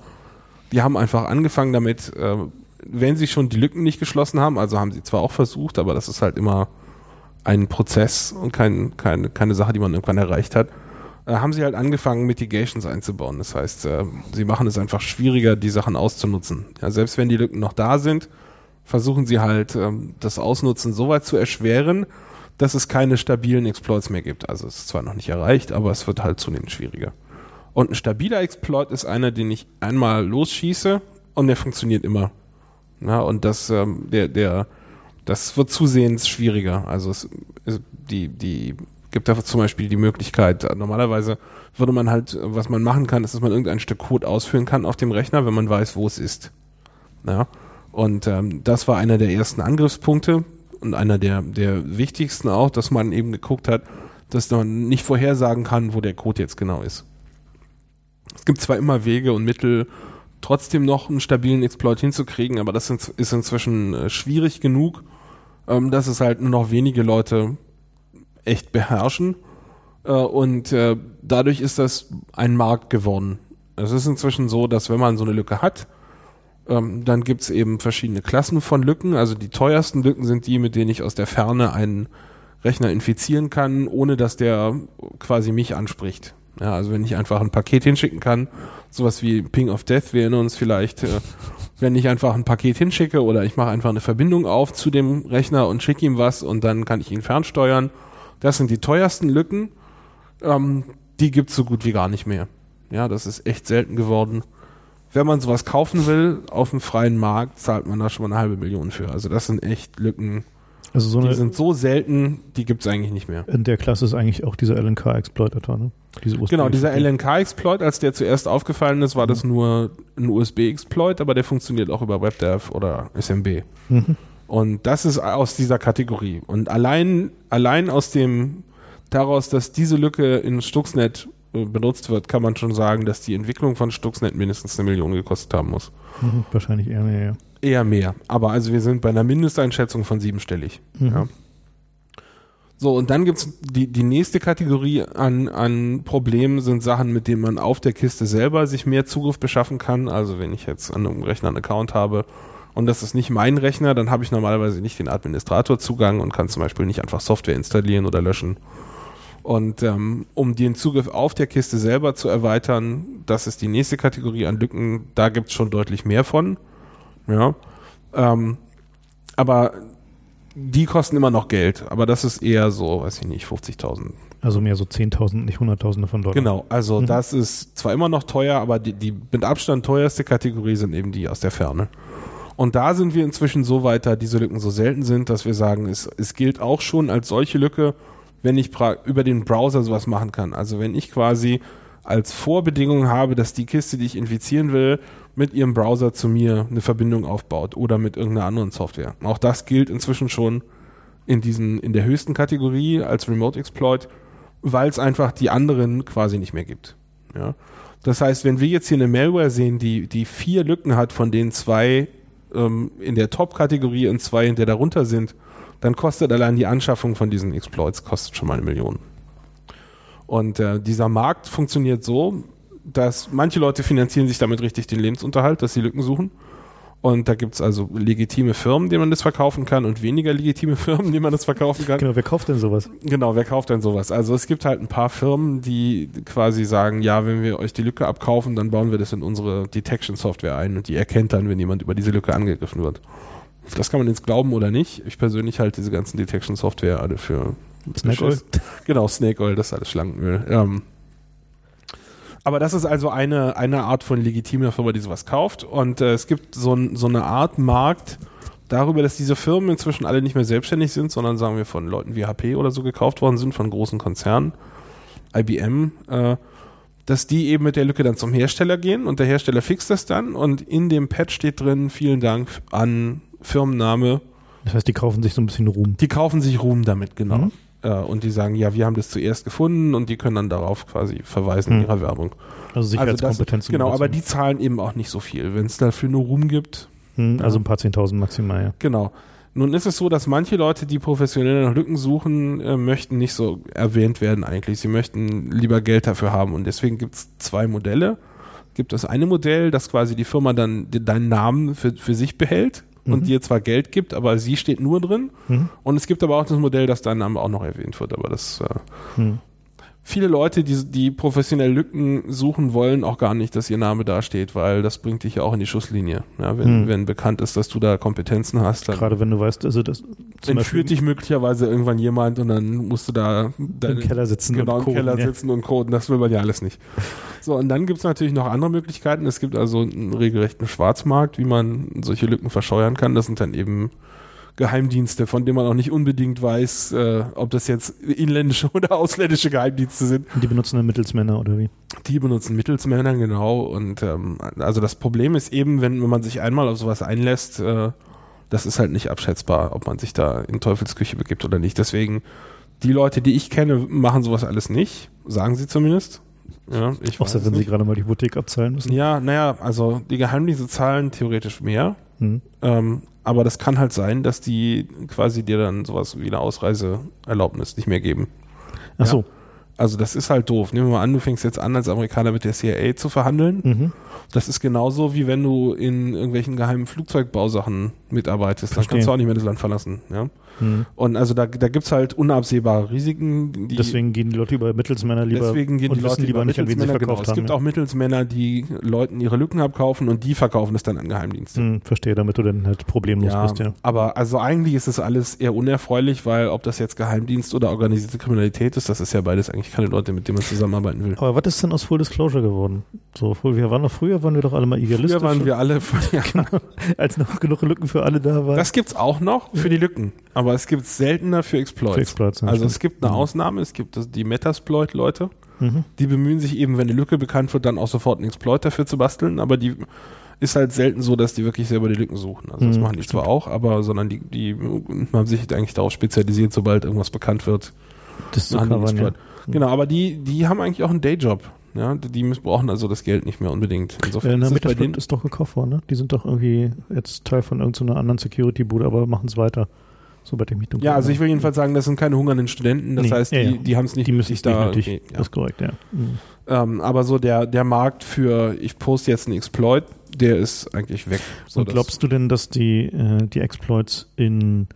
die haben einfach angefangen damit, äh, wenn sie schon die Lücken nicht geschlossen haben, also haben sie zwar auch versucht, aber das ist halt immer ein Prozess und kein, keine, keine Sache, die man irgendwann erreicht hat, äh, haben sie halt angefangen, Mitigations einzubauen. Das heißt, sie machen es einfach schwieriger, die Sachen auszunutzen. Ja, selbst wenn die Lücken noch da sind, versuchen sie halt, ähm, das Ausnutzen so weit zu erschweren, dass es keine stabilen Exploits mehr gibt. Also es ist zwar noch nicht erreicht, aber es wird halt zunehmend schwieriger. Und ein stabiler Exploit ist einer, den ich einmal losschieße und der funktioniert immer. Ja, und das, ähm, der, der, das wird zusehends schwieriger. Also es, es die, die gibt da zum Beispiel die Möglichkeit, normalerweise würde man halt, was man machen kann, ist, dass man irgendein Stück Code ausführen kann auf dem Rechner, wenn man weiß, wo es ist. Ja. Und ähm, das war einer der ersten Angriffspunkte und einer der, der wichtigsten auch, dass man eben geguckt hat, dass man nicht vorhersagen kann, wo der Code jetzt genau ist. Es gibt zwar immer Wege und Mittel, trotzdem noch einen stabilen Exploit hinzukriegen, aber das ist inzwischen äh, schwierig genug, ähm, dass es halt nur noch wenige Leute echt beherrschen. Äh, und äh, dadurch ist das ein Markt geworden. Es ist inzwischen so, dass wenn man so eine Lücke hat, ähm, dann gibt's eben verschiedene Klassen von Lücken. Also die teuersten Lücken sind die, mit denen ich aus der Ferne einen Rechner infizieren kann, ohne dass der quasi mich anspricht. Ja, also wenn ich einfach ein Paket hinschicken kann, sowas wie Ping of Death, wir erinnern uns vielleicht, äh, wenn ich einfach ein Paket hinschicke oder ich mache einfach eine Verbindung auf zu dem Rechner und schicke ihm was und dann kann ich ihn fernsteuern. Das sind die teuersten Lücken. Ähm, die gibt's so gut wie gar nicht mehr. Ja, das ist echt selten geworden. Wenn man sowas kaufen will auf dem freien Markt, zahlt man da schon mal eine halbe Million für. Also das sind echt Lücken. Also so Die sind so selten, die gibt es eigentlich nicht mehr. in der Klasse ist eigentlich auch dieser LNK-Exploitator, ne? Diese USB Genau, dieser LNK-Exploit, als der zuerst aufgefallen ist, war das nur ein USB-Exploit, aber der funktioniert auch über WebDev oder SMB. Mhm. Und das ist aus dieser Kategorie. Und allein, allein aus dem, daraus, dass diese Lücke in Stuxnet benutzt wird, kann man schon sagen, dass die Entwicklung von Stuxnet mindestens eine Million gekostet haben muss. Mhm, wahrscheinlich eher mehr, ja. Eher mehr. Aber also wir sind bei einer Mindesteinschätzung von siebenstellig. Mhm. Ja. So, und dann gibt's die, die nächste Kategorie an, an Problemen sind Sachen, mit denen man auf der Kiste selber sich mehr Zugriff beschaffen kann. Also wenn ich jetzt an einem Rechner einen Account habe und das ist nicht mein Rechner, dann habe ich normalerweise nicht den Administratorzugang und kann zum Beispiel nicht einfach Software installieren oder löschen. Und ähm, um den Zugriff auf der Kiste selber zu erweitern, das ist die nächste Kategorie an Lücken, da gibt's schon deutlich mehr von. Ja. Ähm, aber die kosten immer noch Geld, aber das ist eher so, weiß ich nicht, 50.000. Also mehr so 10.000, nicht Hunderttausende von Dollar. Genau, also Mhm. das ist zwar immer noch teuer, aber die, die mit Abstand teuerste Kategorie sind eben die aus der Ferne. Und da sind wir inzwischen so weit, da diese Lücken so selten sind, dass wir sagen, es, es gilt auch schon als solche Lücke, wenn ich über den Browser sowas machen kann. Also wenn ich quasi als Vorbedingung habe, dass die Kiste, die ich infizieren will, mit ihrem Browser zu mir eine Verbindung aufbaut oder mit irgendeiner anderen Software. Auch das gilt inzwischen schon in diesen, in der höchsten Kategorie als Remote Exploit, weil es einfach die anderen quasi nicht mehr gibt. Ja. Das heißt, wenn wir jetzt hier eine Malware sehen, die, die vier Lücken hat, von denen zwei ähm, in der Top-Kategorie und zwei in der darunter sind, dann kostet allein die Anschaffung von diesen Exploits kostet schon mal eine Million. Und äh, dieser Markt funktioniert so, dass manche Leute finanzieren sich damit richtig den Lebensunterhalt, dass sie Lücken suchen. Und da gibt's also legitime Firmen, denen man das verkaufen kann und weniger legitime [LAUGHS] Firmen, denen man das verkaufen kann. Genau, wer kauft denn sowas? Genau, wer kauft denn sowas? Also es gibt halt ein paar Firmen, die quasi sagen, ja, wenn wir euch die Lücke abkaufen, dann bauen wir das in unsere Detection-Software ein und die erkennt dann, wenn jemand über diese Lücke angegriffen wird. Das kann man jetzt glauben oder nicht. Ich persönlich halte diese ganzen Detection-Software alle für Snake Oil? [LAUGHS] Genau, Snake Oil, das ist alles Schlangenöl. Ähm, aber das ist also eine, eine Art von legitimer Firma, die sowas kauft. Und äh, es gibt so, ein, so eine Art Markt darüber, dass diese Firmen inzwischen alle nicht mehr selbstständig sind, sondern sagen wir von Leuten wie HP oder so gekauft worden sind, von großen Konzernen, IBM, äh, dass die eben mit der Lücke dann zum Hersteller gehen und der Hersteller fixt das dann und in dem Patch steht drin, vielen Dank an Firmenname, Das heißt, die kaufen sich so ein bisschen Ruhm. die kaufen sich Ruhm damit, genau. Mhm. Äh, und die sagen, ja, wir haben das zuerst gefunden und die können dann darauf quasi verweisen in Mhm. ihrer Werbung. Also Also Sicherheitskompetenz. das, genau, aber die zahlen eben auch nicht so viel. Wenn es dafür nur Ruhm gibt, Hm, also ein paar Zehntausend maximal, ja. genau. Nun ist es so, dass manche Leute, die professionell nach Lücken suchen, äh, möchten nicht so erwähnt werden eigentlich. Sie möchten lieber Geld dafür haben. Und deswegen gibt es zwei Modelle. Gibt es eine Modell, das quasi die Firma dann de- deinen Namen für, für sich behält und Mhm. dir zwar Geld gibt, aber sie steht nur drin. Mhm. Und es gibt aber auch das Modell, dass dein Name auch noch erwähnt wird. Aber das äh, Hm. Viele Leute, die, die professionell Zum suchen wollen, auch gar nicht, dass ihr Name dasteht, weil das bringt dich ja auch in die Schusslinie. Ja, wenn, Hm. wenn bekannt ist, dass du da Kompetenzen hast, dann Gerade wenn du weißt, also das entführt dich möglichlich irgendwann jemand und dann musst du da im deine, Keller sitzen genau und im Keller ja. sitzen und coden. Das will man ja alles nicht. [LAUGHS] So, und dann gibt's natürlich noch andere Möglichkeiten. Es gibt also einen regelrechten Schwarzmarkt, wie man solche Lücken verscheuern kann. Das sind dann eben Geheimdienste, von denen man auch nicht unbedingt weiß, äh, ob das jetzt inländische [LAUGHS] oder ausländische Geheimdienste sind. Und die benutzen dann Mittelsmänner oder wie? Die benutzen Mittelsmänner, genau. Und ähm, also das Problem ist eben, wenn, wenn man sich einmal auf sowas einlässt, äh, das ist halt nicht abschätzbar, ob man sich da in Teufelsküche begibt oder nicht. Deswegen, die Leute, die ich kenne, machen sowas alles nicht, sagen sie zumindest. Ja, ich Außer wenn sie nicht. gerade mal die Hypothek abzahlen müssen. Ja, naja, also die Geheimdienste zahlen theoretisch mehr. Hm. Ähm, aber das kann halt sein, dass die quasi dir dann sowas wie eine Ausreiseerlaubnis nicht mehr geben. Ach so. Also das ist halt doof. Nehmen wir mal an, du fängst jetzt an, als Amerikaner mit der CIA zu verhandeln. Mhm. Das ist genauso, wie wenn du in irgendwelchen geheimen Flugzeugbausachen mitarbeitest. Dann Verstehe. kannst du auch nicht mehr das Land verlassen. Ja? Hm. Und also da, da gibt's halt unabsehbare Risiken. Deswegen gehen die Leute über Mittelsmänner lieber Deswegen gehen und die Leute lieber nicht, an wen sie Mittelsmänner. Genau. verkauft Es haben. gibt ja. auch Mittelsmänner, die Leuten ihre Lücken abkaufen und die verkaufen es dann an Geheimdienste. Hm, verstehe, damit du dann halt problemlos Ja, bist, ja. aber also eigentlich ist das alles eher unerfreulich, weil ob das jetzt Geheimdienst oder organisierte Kriminalität ist, das ist ja beides eigentlich keine Leute, mit denen man zusammenarbeiten will. Aber was ist denn aus Full Disclosure geworden? So, wir waren doch früher, waren wir doch alle mal idealistisch. Früher waren wir alle, [LAUGHS] ja, [LAUGHS] als noch genug Lücken für alle da waren. das gibt's auch noch für die Lücken. aber es gibt seltener für Exploits. Für Exploits, also stimmt. es gibt eine Mhm. Ausnahme, es gibt die Metasploit-Leute, Mhm. die bemühen sich eben, wenn eine Lücke bekannt wird, dann auch sofort einen Exploit dafür zu basteln, aber die ist halt selten so, dass die wirklich selber die Lücken suchen. Also das Mhm, machen die zwar auch, aber sondern die, die haben sich eigentlich darauf spezialisiert, sobald irgendwas bekannt wird, Das zu die einen covern, ja. Exploit. Genau, aber die, die haben eigentlich auch einen Dayjob. Ja, die die missbrauchen also das Geld nicht mehr unbedingt. Insofern na, ist bei denen, ist doch gekauft worden, ne? Die sind doch irgendwie jetzt Teil von irgendeiner anderen Security-Bude, aber machen es weiter. Sobald ich mich dunkel ja, also ich will jedenfalls sagen, das sind keine hungernden Studenten. Das Nee, heißt, die, ja, ja. die haben es nicht Die müssen es da nötig. irgendwie- ja. Das ist korrekt, ja. Mhm. Ähm, aber so der, der Markt für, ich poste jetzt einen Exploit, der ist eigentlich weg. So, Und glaubst du denn, dass die, äh, die Exploits in,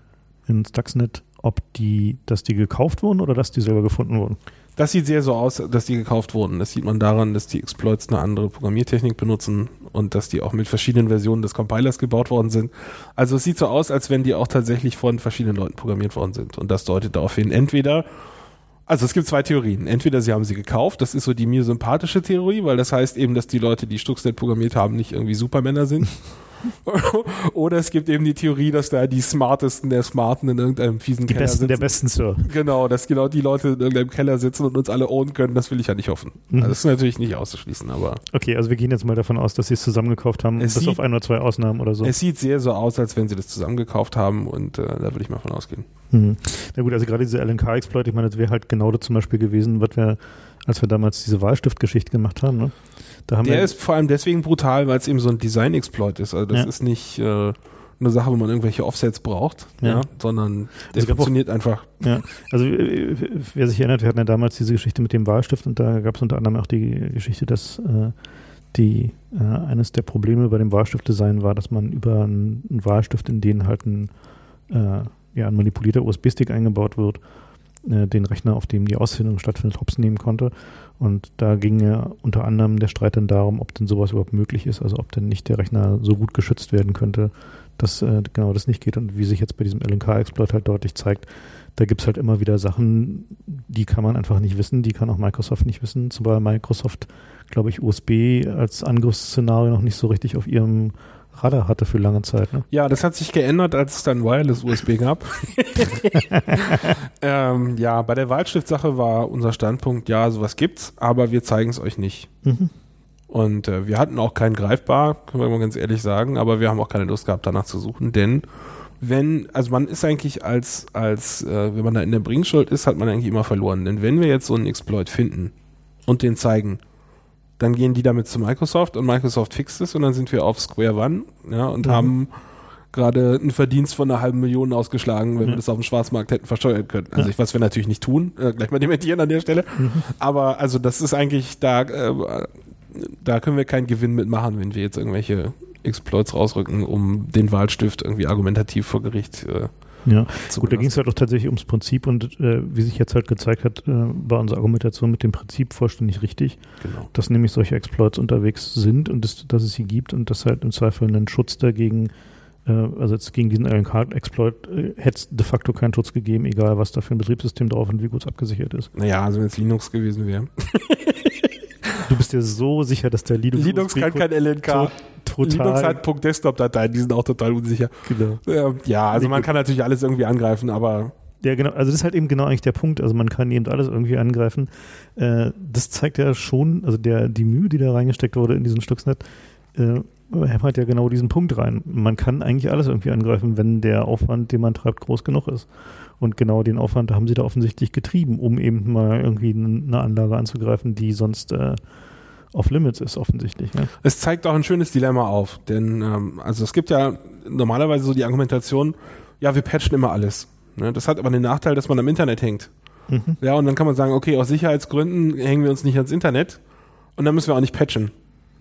in Stuxnet, ob die, dass die gekauft wurden oder dass die selber gefunden wurden? Das sieht sehr so aus, dass die gekauft wurden. Das sieht man daran, dass die Exploits eine andere Programmiertechnik benutzen und dass die auch mit verschiedenen Versionen des Compilers gebaut worden sind. Also es sieht so aus, als wenn die auch tatsächlich von verschiedenen Leuten programmiert worden sind. Und das deutet darauf hin, entweder, also es gibt zwei Theorien. Entweder sie haben sie gekauft, das ist so die mir sympathische Theorie, weil das heißt eben, dass die Leute, die Stuxnet programmiert haben, nicht irgendwie Supermänner sind. [LAUGHS] [LAUGHS] Oder es gibt eben die Theorie, dass da die Smartesten der Smarten in irgendeinem fiesen Die Keller Besten sitzen. der Besten, Sir. Genau, dass genau die Leute in irgendeinem Keller sitzen und uns alle ownen können, das will ich ja nicht hoffen. Mhm. Also das ist natürlich nicht auszuschließen, aber Okay, also wir gehen jetzt mal davon aus, dass sie es zusammengekauft haben, Es bis sieht- auf ein oder zwei Ausnahmen oder so. es sieht sehr so aus, als wenn sie das zusammengekauft haben und äh, da würde ich mal von ausgehen. Mhm. Na gut, also gerade diese LNK-Exploit, ich meine, das wäre halt genau das zum Beispiel gewesen, was wir, als wir damals diese Wahlstift-Geschichte gemacht haben, ne? Da haben Der wir, ist vor allem deswegen brutal, weil es eben so ein Design-Exploit ist. Also das Ja. ist nicht äh, eine Sache, wo man irgendwelche Offsets braucht, ja. Ja. sondern der Es gab auch- funktioniert einfach. ja, also äh, wer sich erinnert, wir hatten ja damals diese Geschichte mit dem Wahlstift und da gab es unter anderem auch die Geschichte, dass äh, die äh, eines der Probleme bei dem Wahlstift-Design war, dass man über einen, einen Wahlstift, in den halt ein, äh, ja, ein manipulierter USB-Stick eingebaut wird, äh, den Rechner, auf dem die Aussendung stattfindet, hops nehmen konnte. Und da ging ja unter anderem der Streit dann darum, ob denn sowas überhaupt möglich ist, also ob denn nicht der Rechner so gut geschützt werden könnte, dass äh, genau das nicht geht. Und wie sich jetzt bei diesem LNK-Exploit halt deutlich zeigt, da gibt es halt immer wieder Sachen, die kann man einfach nicht wissen, die kann auch Microsoft nicht wissen, zumal Microsoft, glaube ich, USB als Angriffsszenario noch nicht so richtig auf ihrem Radar hatte für lange Zeit. Ne? Ja, das hat sich geändert, als es dann Wireless USB gab. [LAUGHS] ähm, ja, bei der Wahlstiftsache war unser Standpunkt, ja, sowas gibt's, aber wir zeigen es euch nicht. Mhm. Und äh, wir hatten auch keinen greifbar, können wir mal ganz ehrlich sagen, aber wir haben auch keine Lust gehabt, danach zu suchen, denn wenn, also man ist eigentlich als, als äh, wenn man da in der Bringschuld ist, hat man eigentlich immer verloren. Denn wenn wir jetzt so einen Exploit finden und den zeigen, dann gehen die damit zu Microsoft und Microsoft fixt es und dann sind wir auf Square One ja, und Mhm. haben gerade einen Verdienst von einer halben Million ausgeschlagen, wenn wir Ja. das auf dem Schwarzmarkt hätten versteuern können. Also Ja. ich, was wir natürlich nicht tun, äh, gleich mal dementieren an der Stelle. Mhm. Aber also das ist eigentlich, da, äh, da können wir keinen Gewinn mitmachen, wenn wir jetzt irgendwelche Exploits rausrücken, um den Wahlstift irgendwie argumentativ vor Gericht äh, Ja, gut, da ging es halt auch tatsächlich ums Prinzip und äh, wie sich jetzt halt gezeigt hat, äh, war unsere Argumentation mit dem Prinzip vollständig richtig, Genau. dass nämlich solche Exploits unterwegs sind und das, dass es sie gibt und dass halt im Zweifel einen Schutz dagegen, äh, also jetzt gegen diesen LNK-Exploit äh, hätte es de facto keinen Schutz gegeben, egal was da für ein Betriebssystem drauf und wie gut es abgesichert ist. Naja, also wenn es Linux gewesen wäre. [LAUGHS] Du bist dir so sicher, dass der Linux, Linux kann kein LNK. to- total Linux hat Desktop-Dateien, die sind auch total unsicher. genau. Ähm, ja, also man kann natürlich alles irgendwie angreifen, aber Ja, genau. Also das ist halt eben genau eigentlich der Punkt. Also man kann eben alles irgendwie angreifen. Äh, das zeigt ja schon, also der, die Mühe, die da reingesteckt wurde in diesen Stuxnet, äh, hämmert ja genau diesen Punkt rein. Man kann eigentlich alles irgendwie angreifen, wenn der Aufwand, den man treibt, groß genug ist. Und genau den Aufwand haben sie da offensichtlich getrieben, um eben mal irgendwie eine Anlage anzugreifen, die sonst äh, off limits ist, offensichtlich. Ja? Es zeigt auch ein schönes Dilemma auf, denn ähm, also es gibt ja normalerweise so die Argumentation, ja, wir patchen immer alles. Ne? Das hat aber den Nachteil, dass man am Internet hängt. Mhm. Ja, und dann kann man sagen, okay, aus Sicherheitsgründen hängen wir uns nicht ans Internet und dann müssen wir auch nicht patchen.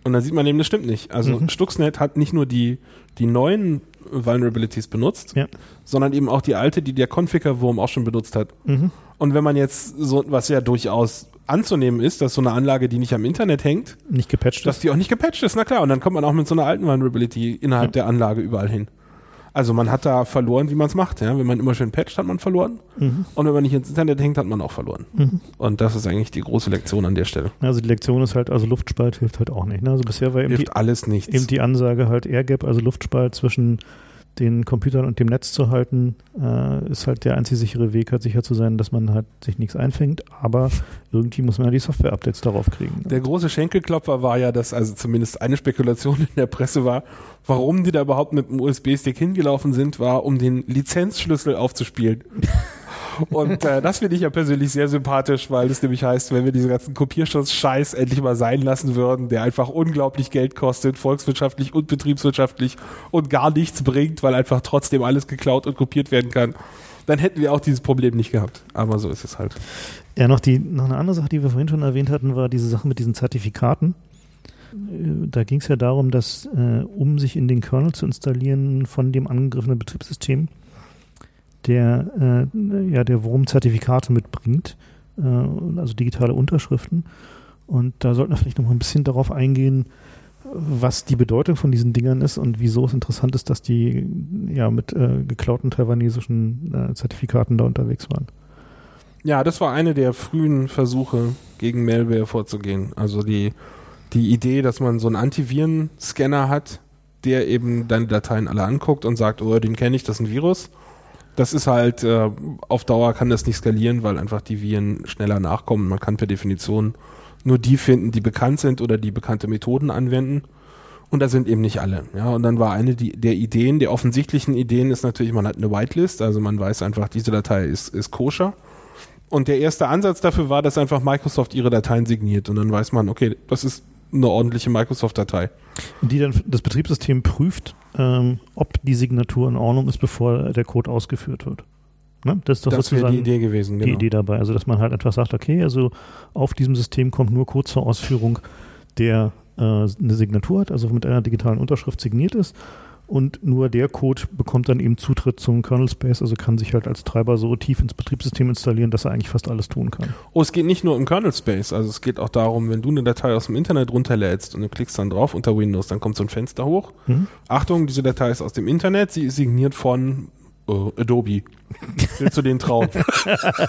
Und dann sieht man eben, das stimmt nicht. Also Mhm. Stuxnet hat nicht nur die, die neuen Vulnerabilities benutzt, Ja. sondern eben auch die alte, die der Configure-Wurm auch schon benutzt hat. Mhm. Und wenn man jetzt so, was ja durchaus anzunehmen ist, dass so eine Anlage, die nicht am Internet hängt, Nicht gepatcht dass ist. die auch nicht gepatcht ist, na klar. Und dann kommt man auch mit so einer alten Vulnerability innerhalb der Anlage überall hin. Also man hat da verloren, wie man es macht. Ja? Wenn man immer schön patcht, hat man verloren. Mhm. Und wenn man nicht ins Internet hängt, hat man auch verloren. Mhm. Und das ist eigentlich die große Lektion an der Stelle. Also die Lektion ist halt, also Luftspalt hilft halt auch nicht. Ne? Also bisher war eben die, alles nichts. eben die Ansage halt Airgap, also Luftspalt zwischen den Computern und dem Netz zu halten, äh, ist halt der einzig sichere Weg, halt sicher zu sein, dass man halt sich nichts einfängt. Aber irgendwie muss man ja die Software-Updates darauf kriegen. Der große Schenkelklopfer war ja, dass also zumindest eine Spekulation in der Presse war, warum die da überhaupt mit dem USB-Stick hingelaufen sind, war, um den Lizenzschlüssel aufzuspielen. Und äh, das finde ich ja persönlich sehr sympathisch, weil das nämlich heißt, wenn wir diesen ganzen Kopierschutz-Scheiß endlich mal sein lassen würden, der einfach unglaublich Geld kostet, volkswirtschaftlich und betriebswirtschaftlich und gar nichts bringt, weil einfach trotzdem alles geklaut und kopiert werden kann, dann hätten wir auch dieses Problem nicht gehabt. Aber so ist es halt. Ja, noch, die, noch eine andere Sache, die wir vorhin schon erwähnt hatten, war diese Sache mit diesen Zertifikaten. Äh, da ging es ja darum, dass, äh, um sich in den Kernel zu installieren von dem angegriffenen Betriebssystem, der, äh, ja, der Wurm Zertifikate mitbringt, äh, also digitale Unterschriften. Und da sollten wir vielleicht noch mal ein bisschen darauf eingehen, was die Bedeutung von diesen Dingern ist und wieso es interessant ist, dass die ja mit äh, geklauten taiwanesischen äh, Zertifikaten da unterwegs waren. Ja, das war eine der frühen Versuche, gegen Malware vorzugehen. Also die, die Idee, dass man so einen Antiviren-Scanner hat, der eben deine Dateien alle anguckt und sagt, oh, den kenne ich, das ist ein Virus das ist halt, äh, auf Dauer kann das nicht skalieren, weil einfach die Viren schneller nachkommen. Man kann per Definition nur die finden, die bekannt sind oder die bekannte Methoden anwenden. Und da sind eben nicht alle. Ja, und dann war eine die, der Ideen, der offensichtlichen Ideen ist natürlich, man hat eine Whitelist, also man weiß einfach, diese Datei ist, ist koscher. Und der erste Ansatz dafür war, dass einfach Microsoft ihre Dateien signiert und dann weiß man, okay, das ist eine ordentliche Microsoft-Datei. Die dann das Betriebssystem prüft, ähm, ob die Signatur in Ordnung ist, bevor der Code ausgeführt wird. Ne? Das ist doch das sozusagen die Idee gewesen, genau. Die Idee dabei. Also, dass man halt einfach sagt, okay, also auf diesem System kommt nur Code zur Ausführung, der äh, eine Signatur hat, also mit einer digitalen Unterschrift signiert ist und nur der Code bekommt dann eben Zutritt zum Kernel Space, also kann sich halt als Treiber so tief ins Betriebssystem installieren, dass er eigentlich fast alles tun kann. Oh, es geht nicht nur um Kernel Space, also es geht auch darum, wenn du eine Datei aus dem Internet runterlädst und du klickst dann drauf unter Windows, dann kommt so ein Fenster hoch. Mhm. Achtung, diese Datei ist aus dem Internet, sie ist signiert von uh, Adobe. Willst du den trauen?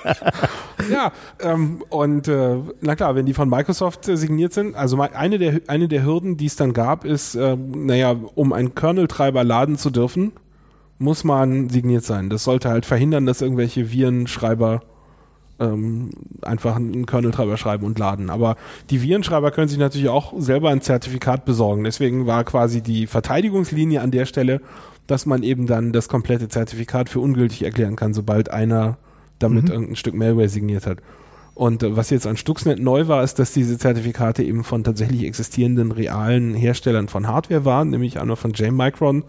[LAUGHS] ja, ähm, und äh, na klar, wenn die von Microsoft äh, signiert sind, also eine der, eine der Hürden, die es dann gab, ist, äh, naja, um einen Kernel-Treiber laden zu dürfen, muss man signiert sein. Das sollte halt verhindern, dass irgendwelche Virenschreiber ähm, einfach einen Kernel-Treiber schreiben und laden. Aber die Virenschreiber können sich natürlich auch selber ein Zertifikat besorgen. Deswegen war quasi die Verteidigungslinie an der Stelle, dass man eben dann das komplette Zertifikat für ungültig erklären kann, sobald einer damit mhm. irgendein Stück Malware signiert hat. Und äh, was jetzt an Stuxnet neu war, ist, dass diese Zertifikate eben von tatsächlich existierenden realen Herstellern von Hardware waren, nämlich einer von J-Micron.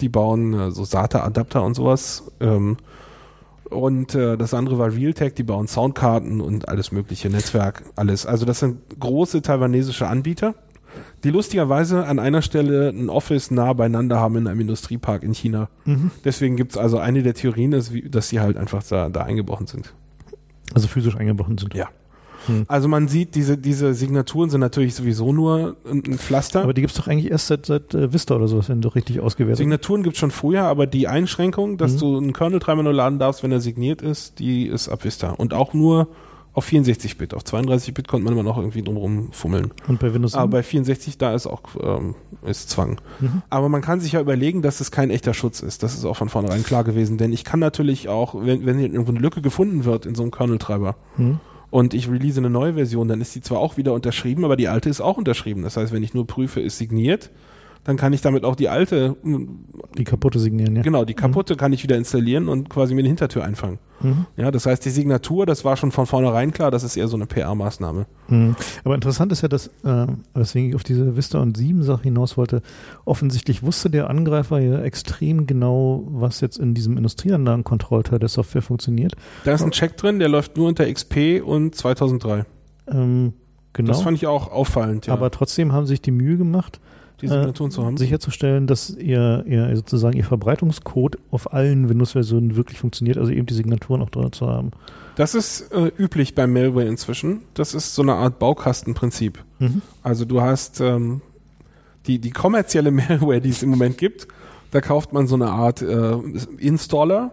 Die bauen äh, so SATA-Adapter und sowas. Ähm, und äh, das andere war Realtek, die bauen Soundkarten und alles mögliche, Netzwerk, alles. Also das sind große taiwanesische Anbieter die lustigerweise an einer Stelle ein Office nah beieinander haben in einem Industriepark in China. Mhm. Deswegen gibt es also eine der Theorien, dass, dass sie halt einfach da, da eingebrochen sind. Also physisch eingebrochen sind. Ja. Hm. Also man sieht, diese, diese Signaturen sind natürlich sowieso nur ein, Pflaster. Aber die gibt es doch eigentlich erst seit, seit äh, Vista oder so, wenn du richtig ausgewertet. Signaturen gibt es schon vorher, aber die Einschränkung, dass mhm. du einen Kernel dreimal nur laden darfst, wenn er signiert ist, die ist ab Vista. Und auch nur auf 64-Bit. Auf 32-Bit konnte man immer noch irgendwie drumherum fummeln. Und bei Windows 7? Aber bei 64 da ist auch ähm, ist Zwang. Mhm. Aber man kann sich ja überlegen, dass es kein echter Schutz ist. Das ist auch von vornherein klar gewesen. Denn ich kann natürlich auch, wenn, wenn irgendwo eine Lücke gefunden wird in so einem Kernel-Treiber mhm. und ich release eine neue Version, dann ist die zwar auch wieder unterschrieben, aber die alte ist auch unterschrieben. Das heißt, wenn ich nur prüfe, ist signiert, dann kann ich damit auch die alte. Die kaputte signieren, ja. Genau, die kaputte mhm. kann ich wieder installieren und quasi mir eine Hintertür einfangen. Mhm. Ja, das heißt, die Signatur, das war schon von vornherein klar, das ist eher so eine PR-Maßnahme. Mhm. Aber interessant ist ja, dass, äh, weswegen ich auf diese Vista und 7 Sache hinaus wollte, offensichtlich wusste der Angreifer ja extrem genau, was jetzt in diesem Industrieanlagenkontrollteil der Software funktioniert. Da ist ein Check drin, der läuft nur unter XP und 2003. Ähm, genau. Das fand ich auch auffallend, ja. Aber trotzdem haben sich die Mühe gemacht, die Signatur äh, zu haben. Sicherzustellen, dass ihr, ihr sozusagen ihr Verbreitungscode auf allen Windows-Versionen wirklich funktioniert, also eben die Signaturen auch drin zu haben. Das ist äh, üblich bei Malware inzwischen. Das ist so eine Art Baukastenprinzip. Mhm. Also du hast ähm, die, die kommerzielle [LAUGHS] Malware, die es im Moment gibt, da kauft man so eine Art äh, Installer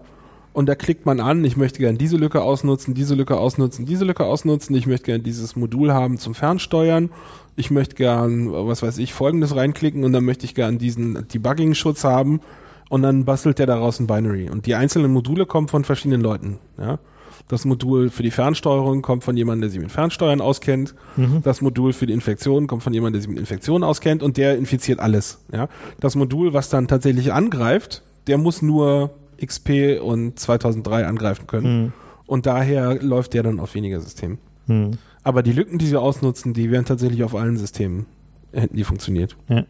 und da klickt man an, ich möchte gerne diese Lücke ausnutzen, diese Lücke ausnutzen, diese Lücke ausnutzen, ich möchte gerne dieses Modul haben zum Fernsteuern ich möchte gern, was weiß ich, folgendes reinklicken und dann möchte ich gern diesen Debugging-Schutz haben und dann bastelt der daraus ein Binary. Und die einzelnen Module kommen von verschiedenen Leuten. Ja? Das Modul für die Fernsteuerung kommt von jemandem, der sich mit Fernsteuern auskennt. Mhm. Das Modul für die Infektion kommt von jemandem, der sich mit Infektionen auskennt und der infiziert alles. Ja? Das Modul, was dann tatsächlich angreift, der muss nur XP und 2003 angreifen können. Mhm. Und daher läuft der dann auf weniger Systemen. Mhm. Aber die Lücken, die sie ausnutzen, die werden tatsächlich auf allen Systemen, hätten die funktioniert. Ja.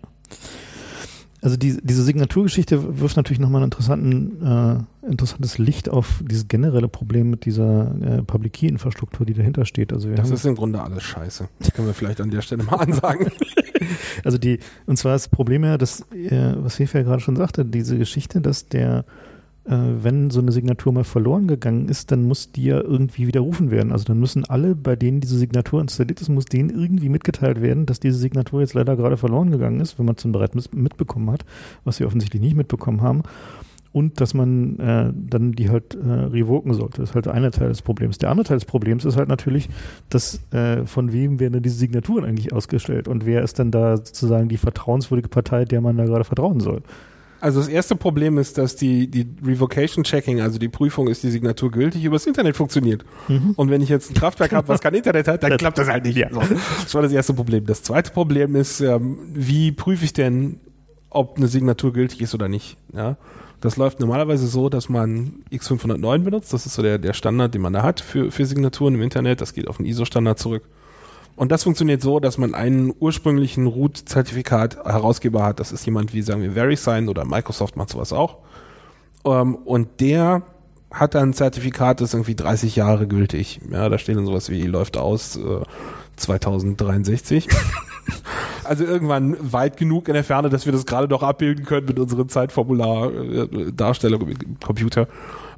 Also die, diese Signaturgeschichte wirft natürlich nochmal ein äh, interessantes Licht auf dieses generelle Problem mit dieser äh, Public Key Infrastruktur, die dahinter steht. Also das ist im Grunde alles scheiße. Das können wir vielleicht an der Stelle mal ansagen. [LAUGHS] also die, und zwar das Problem ja, dass, äh, was Hefe ja gerade schon sagte, diese Geschichte, dass der äh, wenn so eine Signatur mal verloren gegangen ist, dann muss die ja irgendwie widerrufen werden. Also dann müssen alle, bei denen diese Signatur installiert ist, muss denen irgendwie mitgeteilt werden, dass diese Signatur jetzt leider gerade verloren gegangen ist, wenn man es dann bereits mitbekommen hat, was sie offensichtlich nicht mitbekommen haben. Und dass man äh, dann die halt äh, revoken sollte. Das ist halt der eine Teil des Problems. Der andere Teil des Problems ist halt natürlich, dass äh, von wem werden denn diese Signaturen eigentlich ausgestellt und wer ist dann da sozusagen die vertrauenswürdige Partei, der man da gerade vertrauen soll. Also das erste Problem ist, dass die, die Revocation Checking, also die Prüfung, ist die Signatur gültig, übers Internet funktioniert. Mhm. Und wenn ich jetzt ein Kraftwerk habe, was kein Internet hat, dann klappt das halt nicht. Ja. So. Das war das erste Problem. Das zweite Problem ist, ähm, wie prüfe ich denn, ob eine Signatur gültig ist oder nicht? Ja. Das läuft normalerweise so, dass man X509 benutzt. Das ist so der, der Standard, den man da hat für, für Signaturen im Internet. Das geht auf den ISO-Standard zurück. Und das funktioniert so, dass man einen ursprünglichen Root-Zertifikat-Herausgeber hat. Das ist jemand wie, sagen wir, VeriSign oder Microsoft macht sowas auch. Ähm, und der hat dann ein Zertifikat, das ist irgendwie 30 Jahre gültig. Ja, da steht dann sowas wie, läuft aus äh, 2063. [LAUGHS] also irgendwann weit genug in der Ferne, dass wir das gerade noch abbilden können mit unseren Zeitformular-Darstellung äh, im Computer.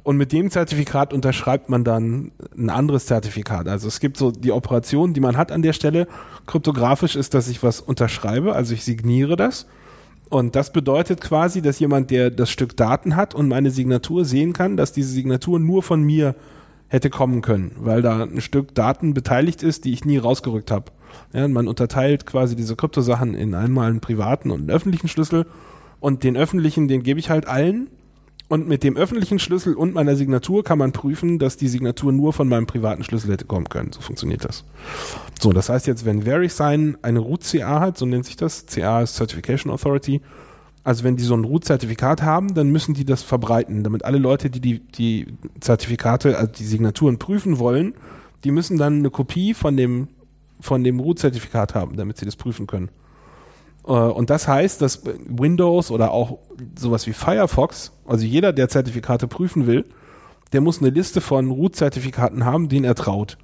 Und mit dem Zertifikat unterschreibt man dann ein anderes Zertifikat. Also es gibt so die Operation, die man hat an der Stelle. Kryptografisch ist, dass ich was unterschreibe, also ich signiere das. Und das bedeutet quasi, dass jemand, der das Stück Daten hat und meine Signatur sehen kann, dass diese Signatur nur von mir hätte kommen können, weil da ein Stück Daten beteiligt ist, die ich nie rausgerückt habe. Ja, man unterteilt quasi diese Kryptosachen in einmal einen privaten und einen öffentlichen Schlüssel und den öffentlichen, den gebe ich halt allen und mit dem öffentlichen Schlüssel und meiner Signatur kann man prüfen, dass die Signatur nur von meinem privaten Schlüssel hätte kommen können. So funktioniert das. So, das heißt jetzt, wenn VeriSign eine Root-CA hat, so nennt sich das, CA ist Certification Authority, also wenn die so ein Root-Zertifikat haben, dann müssen die das verbreiten, damit alle Leute, die die, die Zertifikate, also die Signaturen prüfen wollen, die müssen dann eine Kopie von dem, von dem Root-Zertifikat haben, damit sie das prüfen können. Äh, und das heißt, dass Windows oder auch sowas wie Firefox, also jeder, der Zertifikate prüfen will, der muss eine Liste von Root-Zertifikaten haben, denen er traut.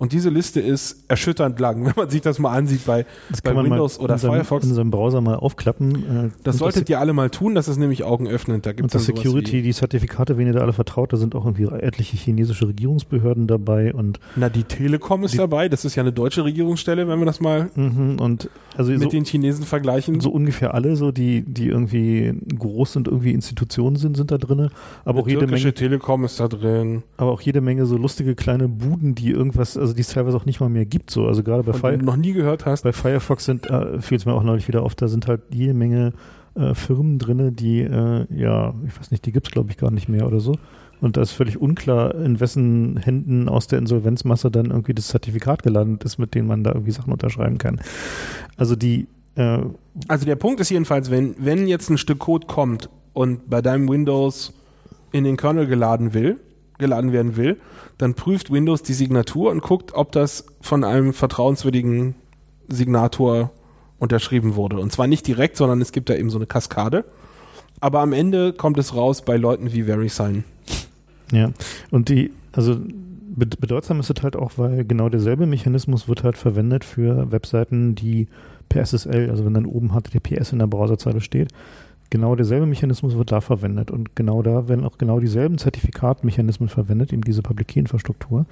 Und diese Liste ist erschütternd lang, [LAUGHS] wenn man sich das mal ansieht bei, bei Windows oder in seinem, Firefox. In seinem Browser mal aufklappen. Äh, das solltet das, ihr alle mal tun, das ist nämlich augenöffnend. Da gibt's und das Security, die Zertifikate, wenn ihr da alle vertraut, da sind auch irgendwie etliche chinesische Regierungsbehörden dabei und Na, die Telekom ist die, dabei, das ist ja eine deutsche Regierungsstelle, wenn wir das mal mhm, und also mit so, den Chinesen vergleichen. So ungefähr alle, so die, die irgendwie groß sind, irgendwie Institutionen sind, sind da drin. Aber eine auch jede Menge. Telekom ist da drin. Aber auch jede Menge so lustige kleine Buden, die irgendwas, also also die es teilweise auch nicht mal mehr gibt. So, also gerade bei Firefox. noch nie gehört hast. Bei Firefox sind, äh, fiel es mir auch neulich wieder auf, da sind halt jede Menge äh, Firmen drin, die, äh, ja, ich weiß nicht, die gibt es glaube ich gar nicht mehr oder so. Und da ist völlig unklar, in wessen Händen aus der Insolvenzmasse dann irgendwie das Zertifikat gelandet ist, mit dem man da irgendwie Sachen unterschreiben kann. Also die äh, Also der Punkt ist jedenfalls, wenn, wenn jetzt ein Stück Code kommt und bei deinem Windows in den Kernel geladen will, geladen werden will, dann prüft Windows die Signatur und guckt, ob das von einem vertrauenswürdigen Signator unterschrieben wurde. Und zwar nicht direkt, sondern es gibt da eben so eine Kaskade. Aber am Ende kommt es raus bei Leuten wie VeriSign. Ja, und die, also bedeutsam ist es halt auch, weil genau derselbe Mechanismus wird halt verwendet für Webseiten, die per SSL, also wenn dann oben HTTPS in der Browserzeile steht, genau derselbe Mechanismus wird da verwendet und genau da werden auch genau dieselben Zertifikatmechanismen verwendet, eben diese Public Key Infrastruktur.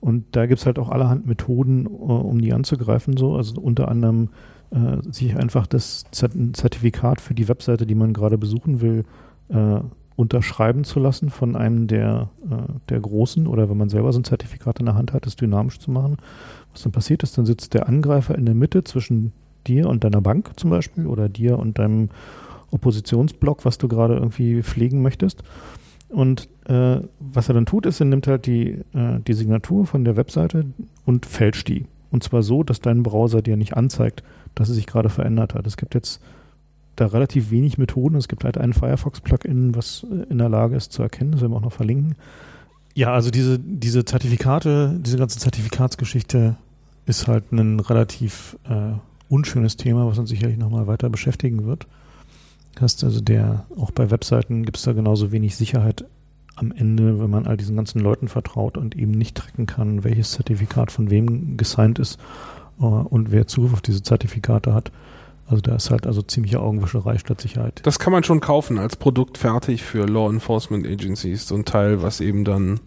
Und da gibt es halt auch allerhand Methoden, uh, um die anzugreifen, so, also unter anderem äh, sich einfach das Zertifikat für die Webseite, die man gerade besuchen will, äh, unterschreiben zu lassen von einem der, äh, der Großen oder wenn man selber so ein Zertifikat in der Hand hat, es dynamisch zu machen. Was dann passiert ist, dann sitzt der Angreifer in der Mitte zwischen dir und deiner Bank zum Beispiel oder dir und deinem Oppositionsblock, was du gerade irgendwie pflegen möchtest. Und äh, was er dann tut, ist, er nimmt halt die, äh, die Signatur von der Webseite und fälscht die. Und zwar so, dass dein Browser dir nicht anzeigt, dass es sich gerade verändert hat. Es gibt jetzt da relativ wenig Methoden. Es gibt halt ein Firefox-Plugin, was äh, in der Lage ist zu erkennen. Das werden wir auch noch verlinken. Ja, also diese, diese Zertifikate, diese ganze Zertifikatsgeschichte ist halt ein relativ äh, unschönes Thema, was uns sicherlich nochmal weiter beschäftigen wird. Hast also der, auch bei Webseiten gibt es da genauso wenig Sicherheit am Ende, wenn man all diesen ganzen Leuten vertraut und eben nicht tracken kann, welches Zertifikat von wem gesigned ist uh, und wer Zugriff auf diese Zertifikate hat. Also da ist halt also ziemliche Augenwischerei statt Sicherheit. Das kann man schon kaufen als Produkt fertig für Law Enforcement Agencies. So ein Teil, was eben dann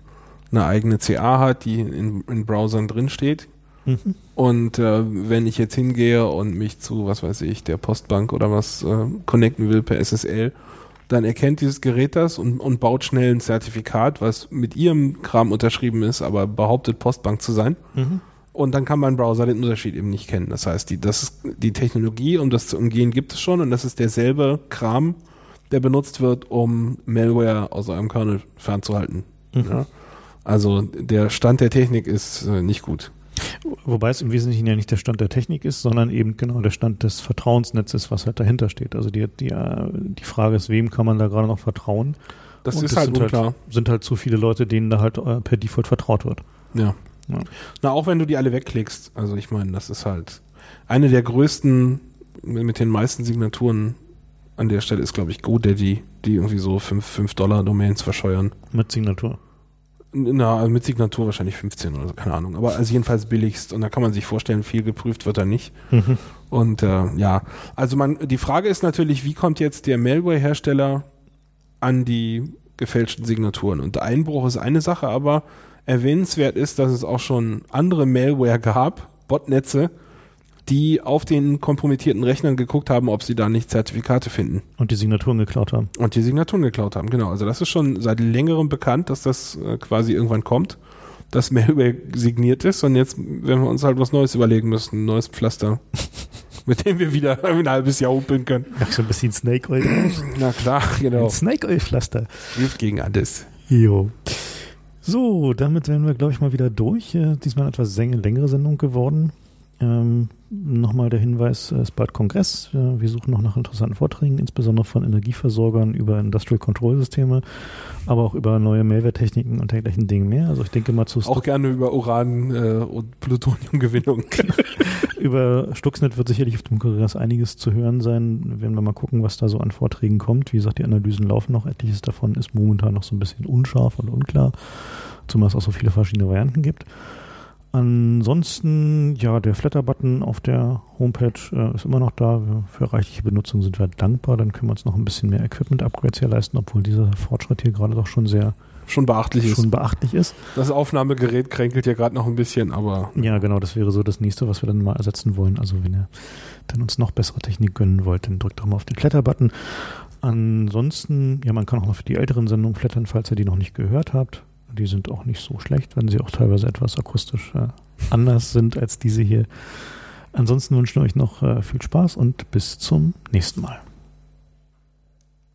eine eigene CA hat, die in, in Browsern drinsteht. Mhm. Und äh, wenn ich jetzt hingehe und mich zu, was weiß ich, der Postbank oder was äh, connecten will per SSL, dann erkennt dieses Gerät das und, und baut schnell ein Zertifikat, was mit ihrem Kram unterschrieben ist, aber behauptet Postbank zu sein. Mhm. Und dann kann mein Browser den Unterschied eben nicht kennen. Das heißt, die, das ist, die Technologie, um das zu umgehen, gibt es schon und das ist derselbe Kram, der benutzt wird, um Malware aus eurem Kernel fernzuhalten. Mhm. Ja? Also der Stand der Technik ist äh, nicht gut. Wobei es im Wesentlichen ja nicht der Stand der Technik ist, sondern eben genau der Stand des Vertrauensnetzes, was halt dahinter steht. Also die, die, äh, die Frage ist, wem kann man da gerade noch vertrauen? Das Und ist halt sind unklar. Halt, sind halt zu viele Leute, denen da halt äh, per Default vertraut wird. Ja. ja. Na, auch wenn du die alle wegklickst. Also ich meine, das ist halt eine der größten, mit den meisten Signaturen an der Stelle ist, glaube ich, GoDaddy, die irgendwie so 5 Dollar Domains verscheuern. Mit Signatur. Na, also mit Signatur wahrscheinlich 15 oder so, keine Ahnung. Aber also jedenfalls billigst. Und da kann man sich vorstellen, viel geprüft wird er nicht. Mhm. Und äh, ja, also man, die Frage ist natürlich, wie kommt jetzt der Malware-Hersteller an die gefälschten Signaturen? Und der Einbruch ist eine Sache, aber erwähnenswert ist, dass es auch schon andere Malware gab, Botnetze, die auf den kompromittierten Rechnern geguckt haben, ob sie da nicht Zertifikate finden. Und die Signaturen geklaut haben. Und die Signaturen geklaut haben, genau. Also das ist schon seit längerem bekannt, dass das äh, quasi irgendwann kommt, dass [LAUGHS] Malware signiert ist und jetzt werden wir uns halt was Neues überlegen müssen, ein neues Pflaster. [LAUGHS] mit dem wir wieder [LAUGHS] ein halbes Jahr humpeln können. Ach, so ein bisschen Snake Oil. Na klar, genau. Ein Snake Oil Pflaster. Hilft gegen alles. Jo. So, damit wären wir, glaube ich, mal wieder durch. Äh, diesmal eine etwas längere Sendung geworden. Ähm, Nochmal der Hinweis, es ist bald Kongress. Wir suchen noch nach interessanten Vorträgen, insbesondere von Energieversorgern über Industrial Control Systeme, aber auch über neue Mehrwerttechniken und dergleichen Dinge mehr. Also ich denke mal zu Auch gerne über Uran äh, und Plutoniumgewinnung. [LAUGHS] über Stuxnet wird sicherlich auf dem Kongress einiges zu hören sein. Werden wir mal gucken, was da so an Vorträgen kommt. Wie gesagt, die Analysen laufen noch. Etliches davon ist momentan noch so ein bisschen unscharf und unklar, zumal es auch so viele verschiedene Varianten gibt. Ansonsten, ja, der Flatter-Button auf der Homepage äh, ist immer noch da. Für reichliche Benutzung sind wir dankbar. Dann können wir uns noch ein bisschen mehr Equipment-Upgrades hier leisten, obwohl dieser Fortschritt hier gerade doch schon sehr schon beachtlich schon ist. beachtlich ist. Das Aufnahmegerät kränkelt ja gerade noch ein bisschen, aber. Ja, genau, das wäre so das nächste, was wir dann mal ersetzen wollen. Also wenn ihr dann uns noch bessere Technik gönnen wollt, dann drückt doch mal auf den Flatter-Button. Ansonsten, ja, man kann auch noch für die älteren Sendungen flattern, falls ihr die noch nicht gehört habt. Die sind auch nicht so schlecht, wenn sie auch teilweise etwas akustisch äh, anders sind als diese hier. Ansonsten wünschen wir euch noch äh, viel Spaß und bis zum nächsten Mal.